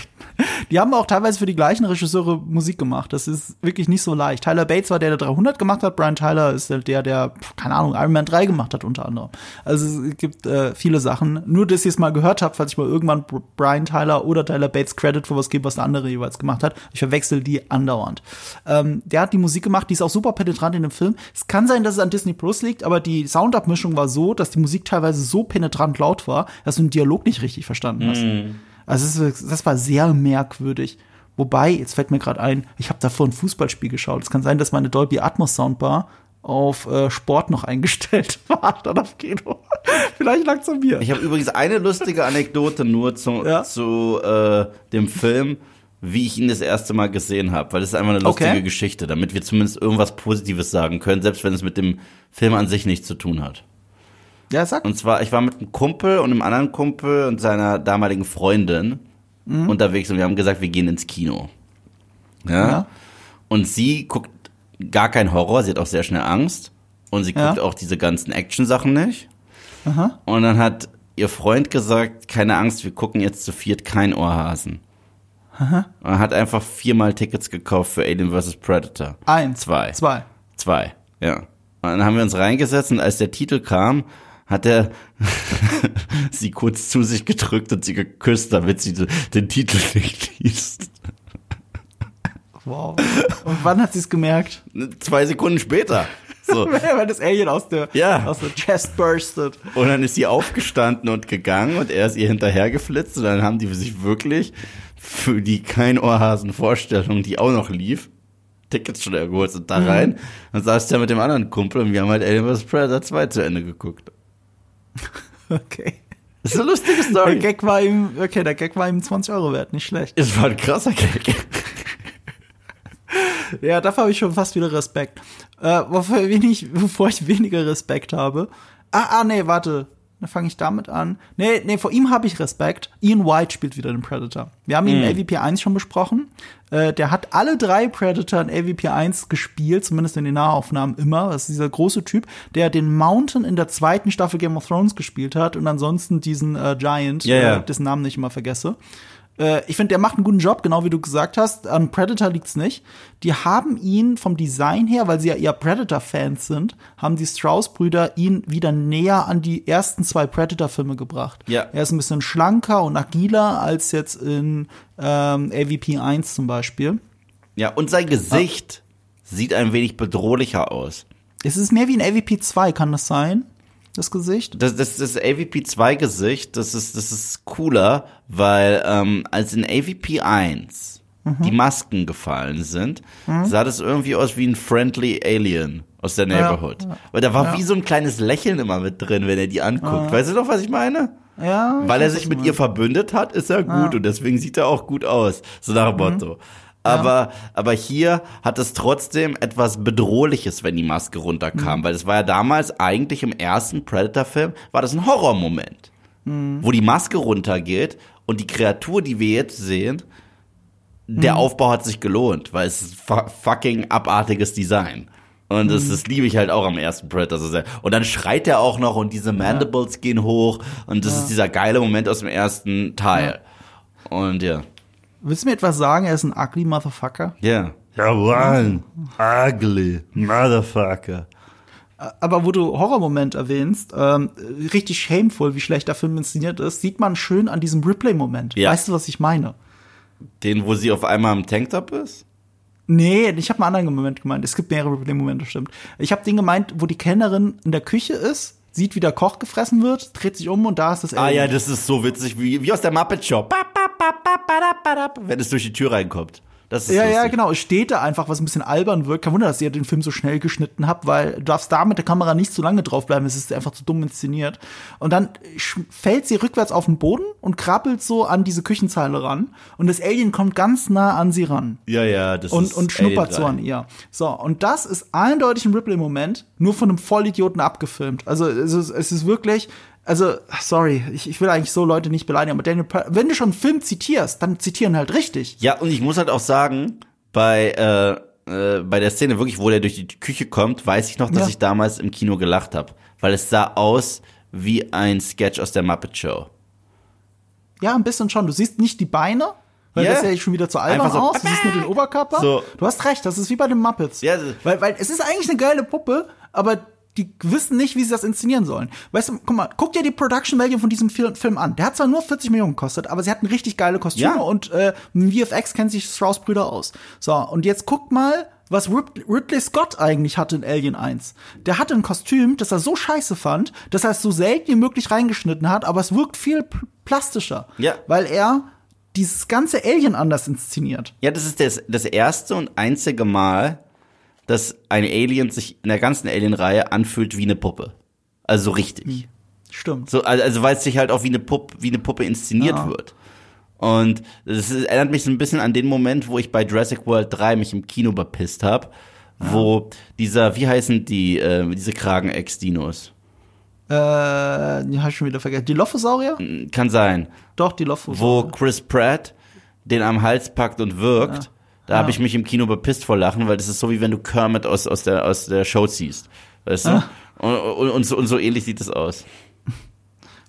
Die haben auch teilweise für die gleichen Regisseure Musik gemacht. Das ist wirklich nicht so leicht. Tyler Bates war der, der 300 gemacht hat. Brian Tyler ist der, der, der keine Ahnung, Iron Man 3 gemacht hat unter anderem. Also es gibt äh, viele Sachen. Nur, dass ihr es mal gehört habt, falls ich mal irgendwann Br- Brian Tyler oder Tyler Bates Credit für was gebe, was der andere jeweils gemacht hat. Ich verwechsel die andauernd. Ähm, der hat die Musik gemacht, die ist auch super penetrant in dem Film. Es kann sein, dass es an Disney Plus liegt, aber die Soundabmischung war so, dass die Musik teilweise so penetrant laut war, dass du den Dialog nicht richtig verstanden hast. Also das, das war sehr merkwürdig. Wobei, jetzt fällt mir gerade ein, ich habe davor ein Fußballspiel geschaut. Es kann sein, dass meine Dolby Atmos Soundbar auf äh, Sport noch eingestellt war, dann auf Kino. Vielleicht lag es an mir. Ich habe übrigens eine lustige Anekdote nur zu, Ja. zu äh, dem Film, wie ich ihn das erste Mal gesehen habe, weil das ist einfach eine lustige Okay. Geschichte, damit wir zumindest irgendwas Positives sagen können, selbst wenn es mit dem Film an sich nichts zu tun hat. Ja, sag. Und zwar, ich war mit einem Kumpel und einem anderen Kumpel und seiner damaligen Freundin unterwegs und wir haben gesagt, wir gehen ins Kino. Ja? Ja. Und sie guckt gar keinen Horror, sie hat auch sehr schnell Angst. Und sie Ja. guckt auch diese ganzen Action-Sachen nicht. Aha. Und dann hat ihr Freund gesagt, keine Angst, wir gucken jetzt zu viert kein Ohrhasen. Und hat einfach viermal Tickets gekauft für Alien vs. Predator. Eins. Zwei. Zwei. Zwei, ja. Und dann haben wir uns reingesetzt und als der Titel kam, hat er sie kurz zu sich gedrückt und sie geküsst, damit sie den Titel nicht liest. Wow. Und wann hat sie es gemerkt? Zwei Sekunden später. So. Weil das Alien aus der, Ja. aus der Chest burstet. Und dann ist sie aufgestanden und gegangen und er ist ihr hinterhergeflitzt und dann haben die sich wirklich für die kein Ohrhasen Vorstellung, die auch noch lief, Tickets schon geholt und da rein. Dann saß der mit dem anderen Kumpel und wir haben halt Alien vs. Predator 2 zu Ende geguckt. Okay. Das ist eine lustige Der Story. Gag war ihm, okay, der Gag war ihm 20 Euro wert, nicht schlecht. Es war ein krasser Gag. Ja, dafür habe ich schon fast wieder Respekt. Äh, wofür, wenig, wovor ich weniger Respekt habe. Ah, ah, nee, warte. Dann fange ich damit an. Nee, nee, vor ihm habe ich Respekt. Ian White spielt wieder den Predator. Wir haben ihn in AVP 1 schon besprochen. Äh, der hat alle drei Predator in AVP 1 gespielt, zumindest in den Nahaufnahmen immer. Das ist dieser große Typ, der den Mountain in der zweiten Staffel Game of Thrones gespielt hat und ansonsten diesen äh, Giant, Ja, ja. Äh, dessen Namen ich immer vergesse. Äh, ich finde, der macht einen guten Job, genau wie du gesagt hast. An Predator liegt's nicht. Die haben ihn vom Design her, weil sie ja eher Predator-Fans sind, haben die Strauss-Brüder ihn wieder näher an die ersten zwei Predator-Filme gebracht. Ja. Er ist ein bisschen schlanker und agiler als jetzt in ähm, AVP 1 zum Beispiel. Ja, und sein Gesicht sieht ein wenig bedrohlicher aus. Es ist mehr wie in AVP 2, kann das sein? Das Gesicht? Das, das, das AVP 2 Gesicht, das ist, das ist cooler, weil ähm, als in AVP 1 die Masken gefallen sind, sah das irgendwie aus wie ein friendly Alien aus der Neighborhood. Weil da war wie so ein kleines Lächeln immer mit drin, wenn er die anguckt. Weißt du doch, was ich meine? Ja. Weil er sich mit ihr verbündet hat, ist er gut und deswegen sieht er auch gut aus. So nach dem Motto. Aber, aber hier hat es trotzdem etwas Bedrohliches, wenn die Maske runterkam, weil es war ja damals eigentlich im ersten Predator-Film, war das ein Horrormoment. Wo die Maske runtergeht und die Kreatur, die wir jetzt sehen, der Aufbau hat sich gelohnt, weil es ist fu- fucking abartiges Design. Und das, das liebe ich halt auch am ersten Predator so sehr. Und dann schreit er auch noch und diese Mandibles gehen hoch und das ist dieser geile Moment aus dem ersten Teil. Und ja. Willst du mir etwas sagen? Er ist ein ugly Motherfucker. Ja. Ja, one. Ugly. Motherfucker. Aber wo du Horrormoment erwähnst, ähm, richtig shameful, wie schlecht der Film inszeniert ist, sieht man schön an diesem Ripley-Moment. Ja. Weißt du, was ich meine? Den, wo sie auf einmal im Tanktop ist? Nee, ich habe einen anderen Moment gemeint. Es gibt mehrere Ripley-Momente, stimmt. Ich habe den gemeint, wo die Kellnerin in der Küche ist, sieht, wie der Koch gefressen wird, dreht sich um und da ist das Ah ja, das ist so witzig, wie, wie aus der Muppet Show. Ba, ba, ba, ba, ba, da, Wenn es durch die Tür reinkommt. Das ist Ja, lustig. ja, genau. Es steht da einfach, was ein bisschen albern wirkt. Kein Wunder, dass ihr den Film so schnell geschnitten habt, weil du darfst da mit der Kamera nicht zu lange draufbleiben. Es ist einfach zu dumm inszeniert. Und dann fällt sie rückwärts auf den Boden und krabbelt so an diese Küchenzeile ran. Und das Alien kommt ganz nah an sie ran. Ja, ja, das Und, ist und schnuppert so 3. an ihr. So, und das ist eindeutig ein Ripley-Moment, nur von einem Vollidioten abgefilmt. Also, es ist, es ist wirklich, also, sorry, ich, ich will eigentlich so Leute nicht beleidigen, aber Daniel, Per- wenn du schon einen Film zitierst, dann zitieren halt richtig. Ja, und ich muss halt auch sagen, bei, äh, äh, bei der Szene wirklich, wo der durch die Küche kommt, weiß ich noch, dass Ja. ich damals im Kino gelacht habe. Weil es sah aus wie ein Sketch aus der Muppet Show. Ja, ein bisschen schon. Du siehst nicht die Beine, weil Ja. das ja schon wieder zu albern so, aus. Du siehst nur den Oberkörper. So. Du hast recht, das ist wie bei den Muppets. Ja. Weil, weil es ist eigentlich eine geile Puppe, aber die wissen nicht, wie sie das inszenieren sollen. Weißt du, guck mal, guck dir die Production Value von diesem Fil- Film an. Der hat zwar nur 40 Millionen gekostet, aber sie hatten richtig geile Kostüme Ja. und äh, VFX kennt sich Strauss Brüder aus. So, und jetzt guck mal, was Rid- Ridley Scott eigentlich hatte in Alien 1. Der hatte ein Kostüm, das er so scheiße fand, dass er es so selten wie möglich reingeschnitten hat, aber es wirkt viel pl- plastischer. Ja. Weil er dieses ganze Alien anders inszeniert. Ja, das ist das, das erste und einzige Mal, dass ein Alien sich in der ganzen Alien-Reihe anfühlt wie eine Puppe. Also so richtig. Stimmt. So, also, weil es sich halt auch wie eine Puppe, wie eine Puppe inszeniert Ja. wird. Und das ist, erinnert mich so ein bisschen an den Moment, wo ich bei Jurassic World 3 mich im Kino bepisst habe, wo dieser, wie heißen die, äh, diese Kragen-Ex-Dinos? Äh, die hab ich schon wieder vergessen. Die Lophosaurier? Kann sein. Doch, die Wo Lophosaurier. Chris Pratt den am Hals packt und wirkt. Da habe ich mich im Kino bepisst vor Lachen, weil das ist so wie wenn du Kermit aus, aus, der, aus der Show ziehst. Weißt du? Und, und, und, so, und so ähnlich sieht es aus.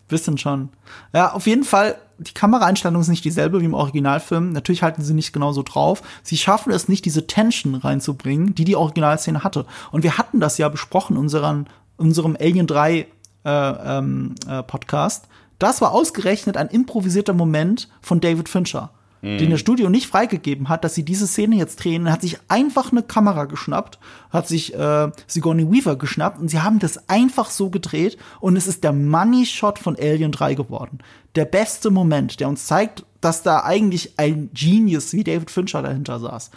Bisschen schon. Ja, auf jeden Fall, die Kameraeinstellung ist nicht dieselbe wie im Originalfilm. Natürlich halten sie nicht genauso drauf. Sie schaffen es nicht, diese Tension reinzubringen, die die Originalszene hatte. Und wir hatten das ja besprochen in unseren, unserem Alien 3 äh, ähm, äh, Podcast. Das war ausgerechnet ein improvisierter Moment von David Fincher, den das Studio nicht freigegeben hat, dass sie diese Szene jetzt drehen. Hat sich einfach eine Kamera geschnappt, hat sich äh, Sigourney Weaver geschnappt und sie haben das einfach so gedreht und es ist der Money Shot von Alien 3 geworden. Der beste Moment, der uns zeigt, dass da eigentlich ein Genius wie David Fincher dahinter saß.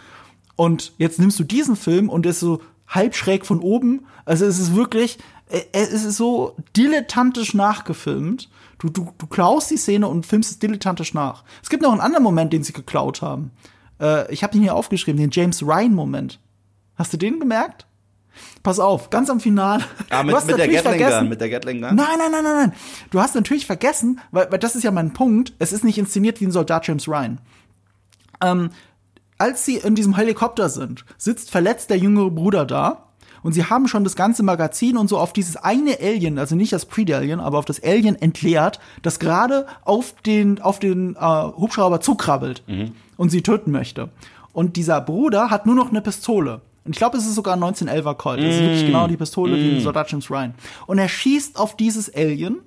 Und jetzt nimmst du diesen Film und ist so halb schräg von oben. Also es ist wirklich, äh, es ist so dilettantisch nachgefilmt. Du, du, du klaust die Szene und filmst es dilettantisch nach. Es gibt noch einen anderen Moment, den sie geklaut haben. Äh, ich habe den hier aufgeschrieben, den James Ryan-Moment. Hast du den gemerkt? Pass auf, ganz am Finale. Ah, Du mit, hast mit der natürlich Gatling vergessen- Gun, mit der Gatling Gun. Nein, nein, nein, nein, nein. Du hast natürlich vergessen, weil, weil das ist ja mein Punkt. Es ist nicht inszeniert wie ein Soldat James Ryan. Ähm, als sie in diesem Helikopter sind, sitzt verletzt der jüngere Bruder da. Und sie haben schon das ganze Magazin und so auf dieses eine Alien, also nicht das Pre-Alien, aber auf das Alien entleert, das gerade auf den, auf den äh, Hubschrauber zukrabbelt und sie töten möchte. Und dieser Bruder hat nur noch eine Pistole. Und ich glaube, es ist sogar ein 1911er Colt. Das ist wirklich genau die Pistole wie Soldat James Ryan. Und er schießt auf dieses Alien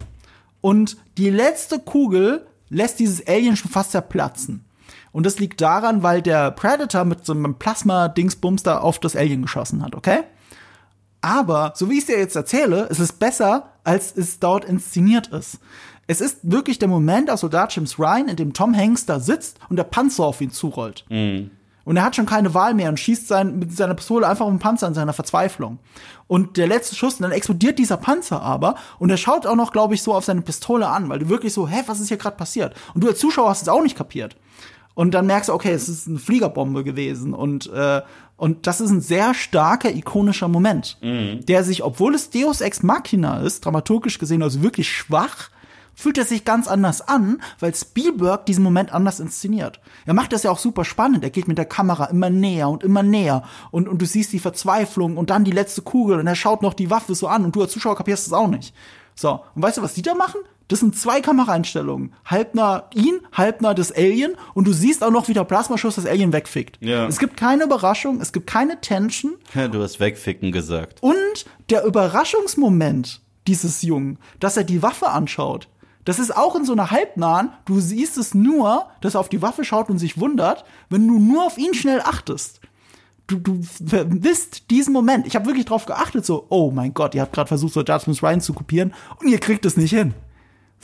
und die letzte Kugel lässt dieses Alien schon fast zerplatzen. Und das liegt daran, weil der Predator mit so einem Plasma-Dingsbums da auf das Alien geschossen hat, okay? Aber, so wie ich es dir jetzt erzähle, es ist besser, als es dort inszeniert ist. Es ist wirklich der Moment aus Soldat James Ryan, in dem Tom Hanks da sitzt und der Panzer auf ihn zurollt. Und er hat schon keine Wahl mehr und schießt sein, mit seiner Pistole einfach auf den Panzer in seiner Verzweiflung. Und der letzte Schuss, und dann explodiert dieser Panzer aber und er schaut auch noch, glaube ich, so auf seine Pistole an, weil du wirklich so, hä, was ist hier gerade passiert? Und du als Zuschauer hast es auch nicht kapiert. Und dann merkst du, okay, es ist eine Fliegerbombe gewesen und äh, und das ist ein sehr starker ikonischer Moment, der sich, obwohl es Deus Ex Machina ist, dramaturgisch gesehen also wirklich schwach, fühlt er sich ganz anders an, weil Spielberg diesen Moment anders inszeniert. Er macht das ja auch super spannend. Er geht mit der Kamera immer näher und immer näher und, und du siehst die Verzweiflung und dann die letzte Kugel und er schaut noch die Waffe so an und du als Zuschauer kapierst es auch nicht. So, und weißt du, was die da machen? Das sind zwei Kameraeinstellungen. Halb nah ihn, halb nah das Alien und du siehst auch noch, wie der Plasmaschuss das Alien wegfickt. Ja. Es gibt keine Überraschung, es gibt keine Tension Ja, du hast wegficken gesagt. und der Überraschungsmoment dieses Jungen, dass er die Waffe anschaut, das ist auch in so einer halbnahen, du siehst es nur, dass er auf die Waffe schaut und sich wundert, wenn du nur auf ihn schnell achtest. Du, du vermisst diesen Moment. Ich habe wirklich drauf geachtet, so, oh mein Gott, ihr habt gerade versucht, so Jasmine Ryan zu kopieren und ihr kriegt es nicht hin.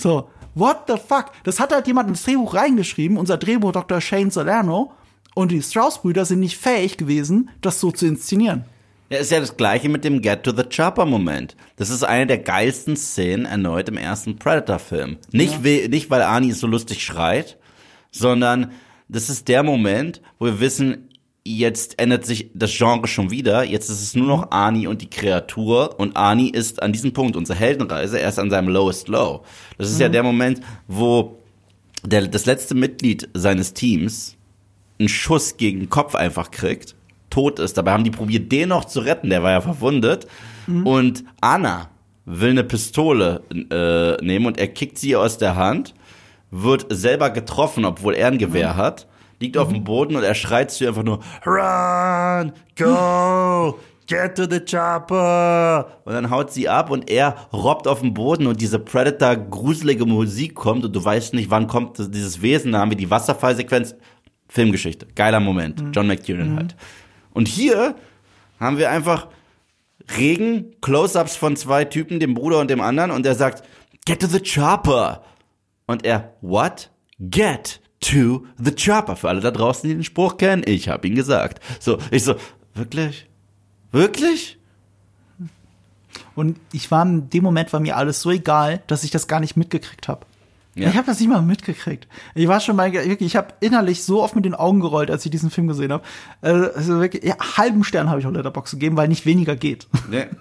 So, what the fuck? Das hat halt jemand ins Drehbuch reingeschrieben, unser Drehbuch Dr. Shane Salerno, und die Strauss-Brüder sind nicht fähig gewesen, das so zu inszenieren. Ja, ist ja das gleiche mit dem Get to the Chopper Moment. Das ist eine der geilsten Szenen erneut im ersten Predator-Film. Nicht, we- nicht, weil Arnie so lustig schreit, sondern das ist der Moment, wo wir wissen, jetzt ändert sich das Genre schon wieder. Jetzt ist es nur noch Arnie und die Kreatur. Und Arnie ist an diesem Punkt, unsere Heldenreise, erst an seinem lowest low. Das ist ja der Moment, wo der, das letzte Mitglied seines Teams einen Schuss gegen den Kopf einfach kriegt, tot ist. Dabei haben die probiert, den noch zu retten, der war ja verwundet. Und Anna will eine Pistole äh, nehmen und er kickt sie aus der Hand, wird selber getroffen, obwohl er ein Gewehr hat, liegt auf dem Boden und er schreit zu ihr einfach nur Run, go, get to the chopper. Und dann haut sie ab und er robbt auf den Boden und diese Predator gruselige Musik kommt und du weißt nicht, wann kommt dieses Wesen. Da haben wir die Wasserfallsequenz. Filmgeschichte. Geiler Moment. John McTiernan halt. Und hier haben wir einfach Regen, Close-ups von zwei Typen, dem Bruder und dem anderen, und er sagt, get to the chopper. Und er, what? Get to the chopper. Für alle da draußen, die den Spruch kennen, ich habe ihn gesagt. So, ich so, wirklich? Wirklich? Und ich war in dem Moment war mir alles so egal, dass ich das gar nicht mitgekriegt habe. Ja. Ich habe das nicht mal mitgekriegt. Ich war schon mal wirklich, ich habe innerlich so oft mit den Augen gerollt, als ich diesen Film gesehen habe. Also wirklich, ja, halben Stern habe ich auch Letterbox gegeben, weil nicht weniger geht. Nee.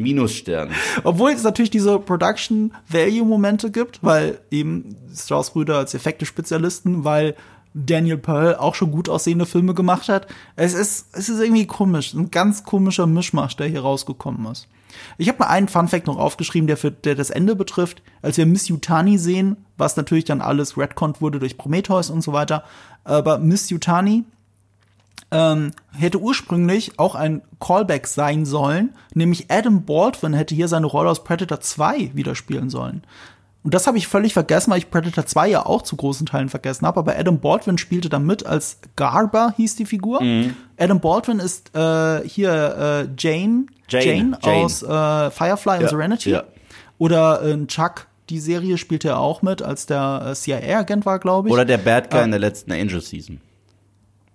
Minusstern. Obwohl es natürlich diese Production Value Momente gibt, weil eben Strauss Brüder als Effekte-Spezialisten, weil Daniel Pearl auch schon gut aussehende Filme gemacht hat. Es ist, es ist irgendwie komisch, ein ganz komischer Mischmasch, der hier rausgekommen ist. Ich habe mal einen Funfact noch aufgeschrieben, der für der das Ende betrifft. Als wir Miss Yutani sehen, was natürlich dann alles retconnt wurde durch Prometheus und so weiter, aber Miss Yutani ähm, hätte ursprünglich auch ein Callback sein sollen, nämlich Adam Baldwin hätte hier seine Rolle aus Predator 2 wieder spielen sollen. Und das habe ich völlig vergessen, weil ich Predator 2 ja auch zu großen Teilen vergessen habe. Aber Adam Baldwin spielte da mit als Garber, hieß die Figur. Adam Baldwin ist äh, hier äh, Jane, Jane, Jane, Jane. aus äh, Firefly und Ja, Serenity. ja. Oder äh, Chuck, die Serie spielte er auch mit, als der äh, CIA-Agent war, glaube ich. Oder der Bad Guy Ah. in der letzten Angel Season.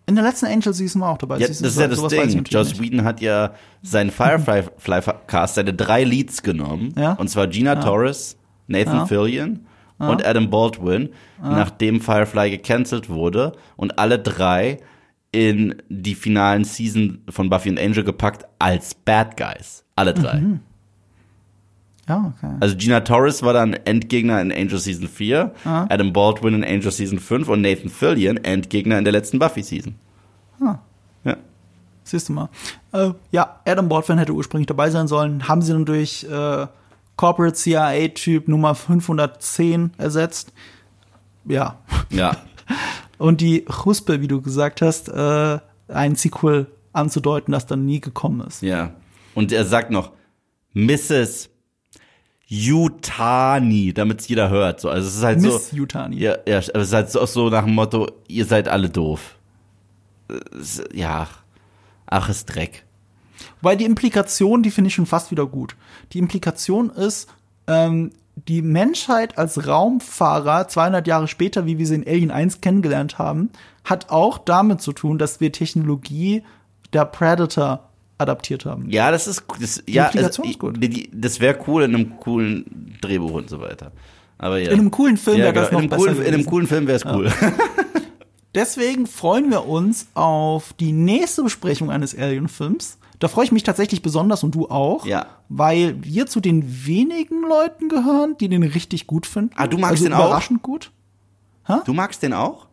In der letzten Angel Season war auch dabei. Ja, das ist ja das Ding. Joss. Whedon hat ja seinen Firefly-Cast, seine drei Leads genommen. Ja. Und zwar Gina Torres, Nathan Ja. Fillion und Adam Baldwin, nachdem Firefly gecancelt wurde und alle drei in die finalen Season von Buffy und Angel gepackt als Bad Guys. Alle drei. Mhm. Ja, okay. Also Gina Torres war dann Endgegner in Angel Season 4, Adam Baldwin in Angel Season 5 und Nathan Fillion Endgegner in der letzten Buffy Season. Ah. Ja. Siehst du mal. Äh, ja, Adam Baldwin hätte ursprünglich dabei sein sollen. Haben sie dann durch äh, Corporate CIA-Typ Nummer 510 ersetzt. Ja. Ja. Und die Huspe, wie du gesagt hast, äh, ein Sequel anzudeuten, das dann nie gekommen ist. Ja. Und er sagt noch, Mrs. Yutani, damit es jeder hört. So, also es ist halt Miss so. Yutani. Ja, ja, aber es ist halt so, so nach dem Motto, ihr seid alle doof. Es- Ja. Ach, ist Dreck. Weil die Implikation, die finde ich schon fast wieder gut. Die Implikation ist, ähm, die Menschheit als Raumfahrer 200 Jahre später, wie wir sie in Alien 1 kennengelernt haben, hat auch damit zu tun, dass wir Technologie der Predator adaptiert haben. Ja, das ist, das, ja, also, das wäre cool in einem coolen Drehbuch und so weiter. Aber ja. In einem coolen Film ja, wäre das genau, noch in besser coolen, In einem coolen Film wäre es cool. Deswegen freuen wir uns auf die nächste Besprechung eines Alien-Films. Da freue ich mich tatsächlich besonders und du auch. Ja. Weil wir zu den wenigen Leuten gehören, die den richtig gut finden. Ah, du magst also den auch? Überraschend gut. Du magst den auch?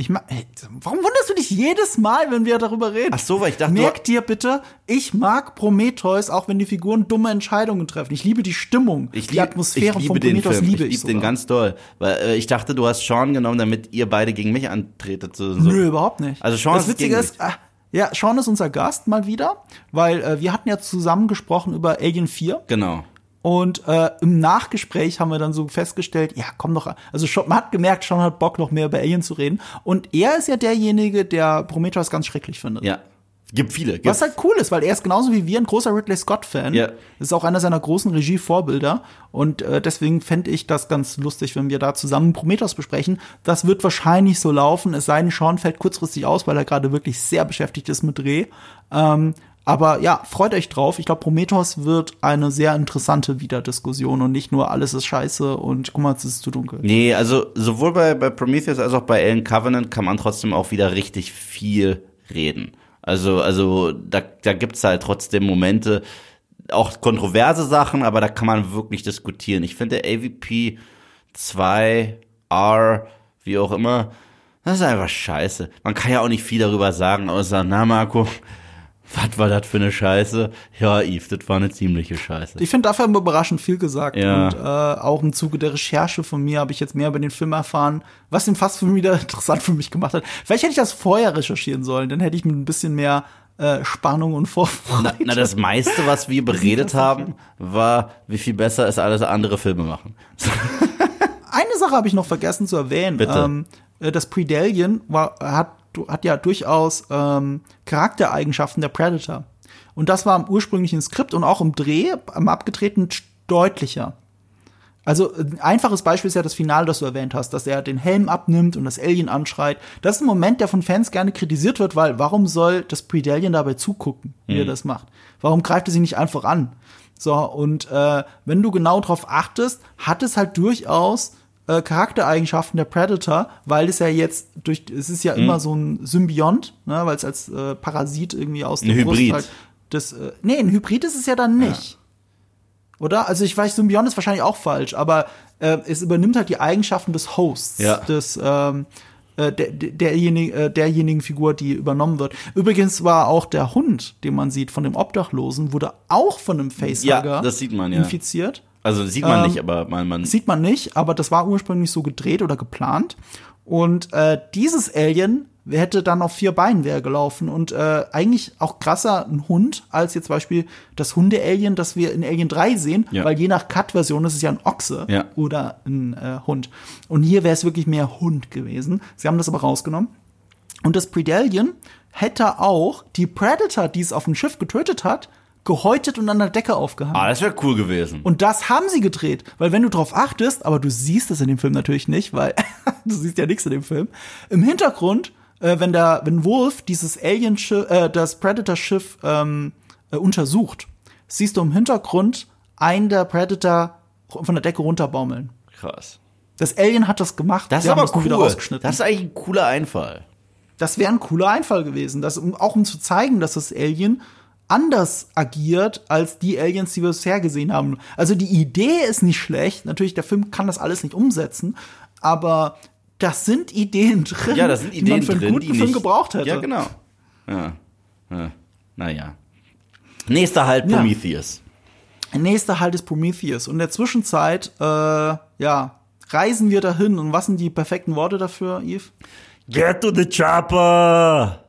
Ich mag, ey, warum wunderst du dich jedes Mal, wenn wir darüber reden? Ach so, weil ich dachte, Merk dir bitte, ich mag Prometheus, auch wenn die Figuren dumme Entscheidungen treffen. Ich liebe die Stimmung, Ich die lieb- Atmosphäre ich von liebe den Prometheus Film. liebe ich ich, liebe den ganz doll. Weil äh, ich dachte, du hast Sean genommen, damit ihr beide gegen mich antretet. So. Nö, überhaupt nicht. Also Sean das ist Witzige ist, ah, ja, Sean ist unser Gast mal wieder, weil äh, wir hatten ja zusammen gesprochen über Alien 4 Genau. Und äh, im Nachgespräch haben wir dann so festgestellt, ja, komm doch, also Sean, man hat gemerkt, Sean hat Bock noch mehr über Alien zu reden und er ist ja derjenige, der Prometheus ganz schrecklich findet. Ja. Gibt viele. Gibt Was halt cool ist, weil er ist genauso wie wir ein großer Ridley Scott-Fan. Ja. Ist auch einer seiner großen Regie-Vorbilder. Und äh, deswegen fände ich das ganz lustig, wenn wir da zusammen Prometheus besprechen. Das wird wahrscheinlich so laufen, es sei denn, Sean fällt kurzfristig aus, weil er gerade wirklich sehr beschäftigt ist mit Dreh. Ähm, aber ja, freut euch drauf. Ich glaube, Prometheus wird eine sehr interessante Wiederdiskussion und nicht nur alles ist scheiße und guck mal, es ist zu dunkel. Nee, also sowohl bei, bei Prometheus als auch bei Alien Covenant kann man trotzdem auch wieder richtig viel reden. Also, also da, da gibt's halt trotzdem Momente, auch kontroverse Sachen, aber da kann man wirklich diskutieren. Ich finde AVP 2, R, wie auch immer, das ist einfach scheiße. Man kann ja auch nicht viel darüber sagen, außer, na Marco, was war das für eine Scheiße? Ja, Yves, das war eine ziemliche Scheiße. Ich finde, dafür haben wir überraschend viel gesagt. Ja. Und äh, auch im Zuge der Recherche von mir habe ich jetzt mehr über den Film erfahren, was ihn fast für wieder interessant für mich gemacht hat. Vielleicht hätte ich das vorher recherchieren sollen, dann hätte ich mit ein bisschen mehr äh, Spannung und Vorfreude. Na, na, das meiste, was wir beredet haben, war, wie viel besser es alles andere Filme machen. Eine Sache habe ich noch vergessen zu erwähnen. Bitte. Ähm, äh, das Predalien war, hat, hat ja durchaus ähm, Charaktereigenschaften der Predator. Und das war im ursprünglichen Skript und auch im Dreh, am abgetreten, deutlicher. Also ein einfaches Beispiel ist ja das Finale, das du erwähnt hast, dass er den Helm abnimmt und das Alien anschreit. Das ist ein Moment, der von Fans gerne kritisiert wird, weil warum soll das Predalien dabei zugucken, wie Mhm. er das macht? Warum greift er sie nicht einfach an? So, und äh, wenn du genau drauf achtest, hat es halt durchaus äh, Charaktereigenschaften der Predator, weil es ja jetzt durch, es ist ja Mhm. immer so ein Symbiont, ne, weil es als äh, Parasit irgendwie aus Ein der Brust Hybrid. halt das, äh, nee, ein Hybrid ist es ja dann nicht. Oder? Also ich weiß, Symbiont ist wahrscheinlich auch falsch, aber äh, es übernimmt halt die Eigenschaften des Hosts, Ja. des ähm, äh, der, derjenigen, äh, derjenigen Figur, die übernommen wird. Übrigens war auch der Hund, den man sieht von dem Obdachlosen, wurde auch von einem Facehugger Ja, das sieht man, ja. infiziert. Also sieht man Ähm, nicht, aber man, man Sieht man nicht, aber das war ursprünglich so gedreht oder geplant. Und äh, dieses Alien hätte dann auf vier Beinen wäre gelaufen und äh, eigentlich auch krasser ein Hund als jetzt zum Beispiel das Hunde-Alien, das wir in Alien 3 sehen, Ja. weil je nach Cut-Version ist es ja ein Ochse Ja. oder ein äh, Hund. Und hier wäre es wirklich mehr Hund gewesen. Sie haben das aber rausgenommen. Und das Predalien hätte auch die Predator, die es auf dem Schiff getötet hat, gehäutet und an der Decke aufgehangen. Ah, das wäre cool gewesen. Und das haben sie gedreht, weil wenn du drauf achtest, aber du siehst es in dem Film natürlich nicht, weil du siehst ja nichts in dem Film. Im Hintergrund, äh, wenn der, wenn Wolf dieses Alien-Schiff, äh, das Predator-Schiff ähm, äh, untersucht, siehst du im Hintergrund einen der Predator von der Decke runterbaumeln. Krass. Das Alien hat das gemacht. Das ist aber cool. Das ist eigentlich ein cooler Einfall. Das wäre ein cooler Einfall gewesen, das, um, auch um zu zeigen, dass das Alien anders agiert als die Aliens, die wir bisher gesehen haben. Also die Idee ist nicht schlecht. Natürlich, der Film kann das alles nicht umsetzen, aber das sind Ideen drin, Ja, das sind die Ideen man für einen drin, guten die Film nicht, gebraucht hätte. Ja, genau. Ja. ja. Naja. Nächster Halt Ja. Prometheus. Nächster Halt ist Prometheus. Und in der Zwischenzeit, äh, ja, reisen wir dahin. Und was sind die perfekten Worte dafür, Yves? Get to the chopper!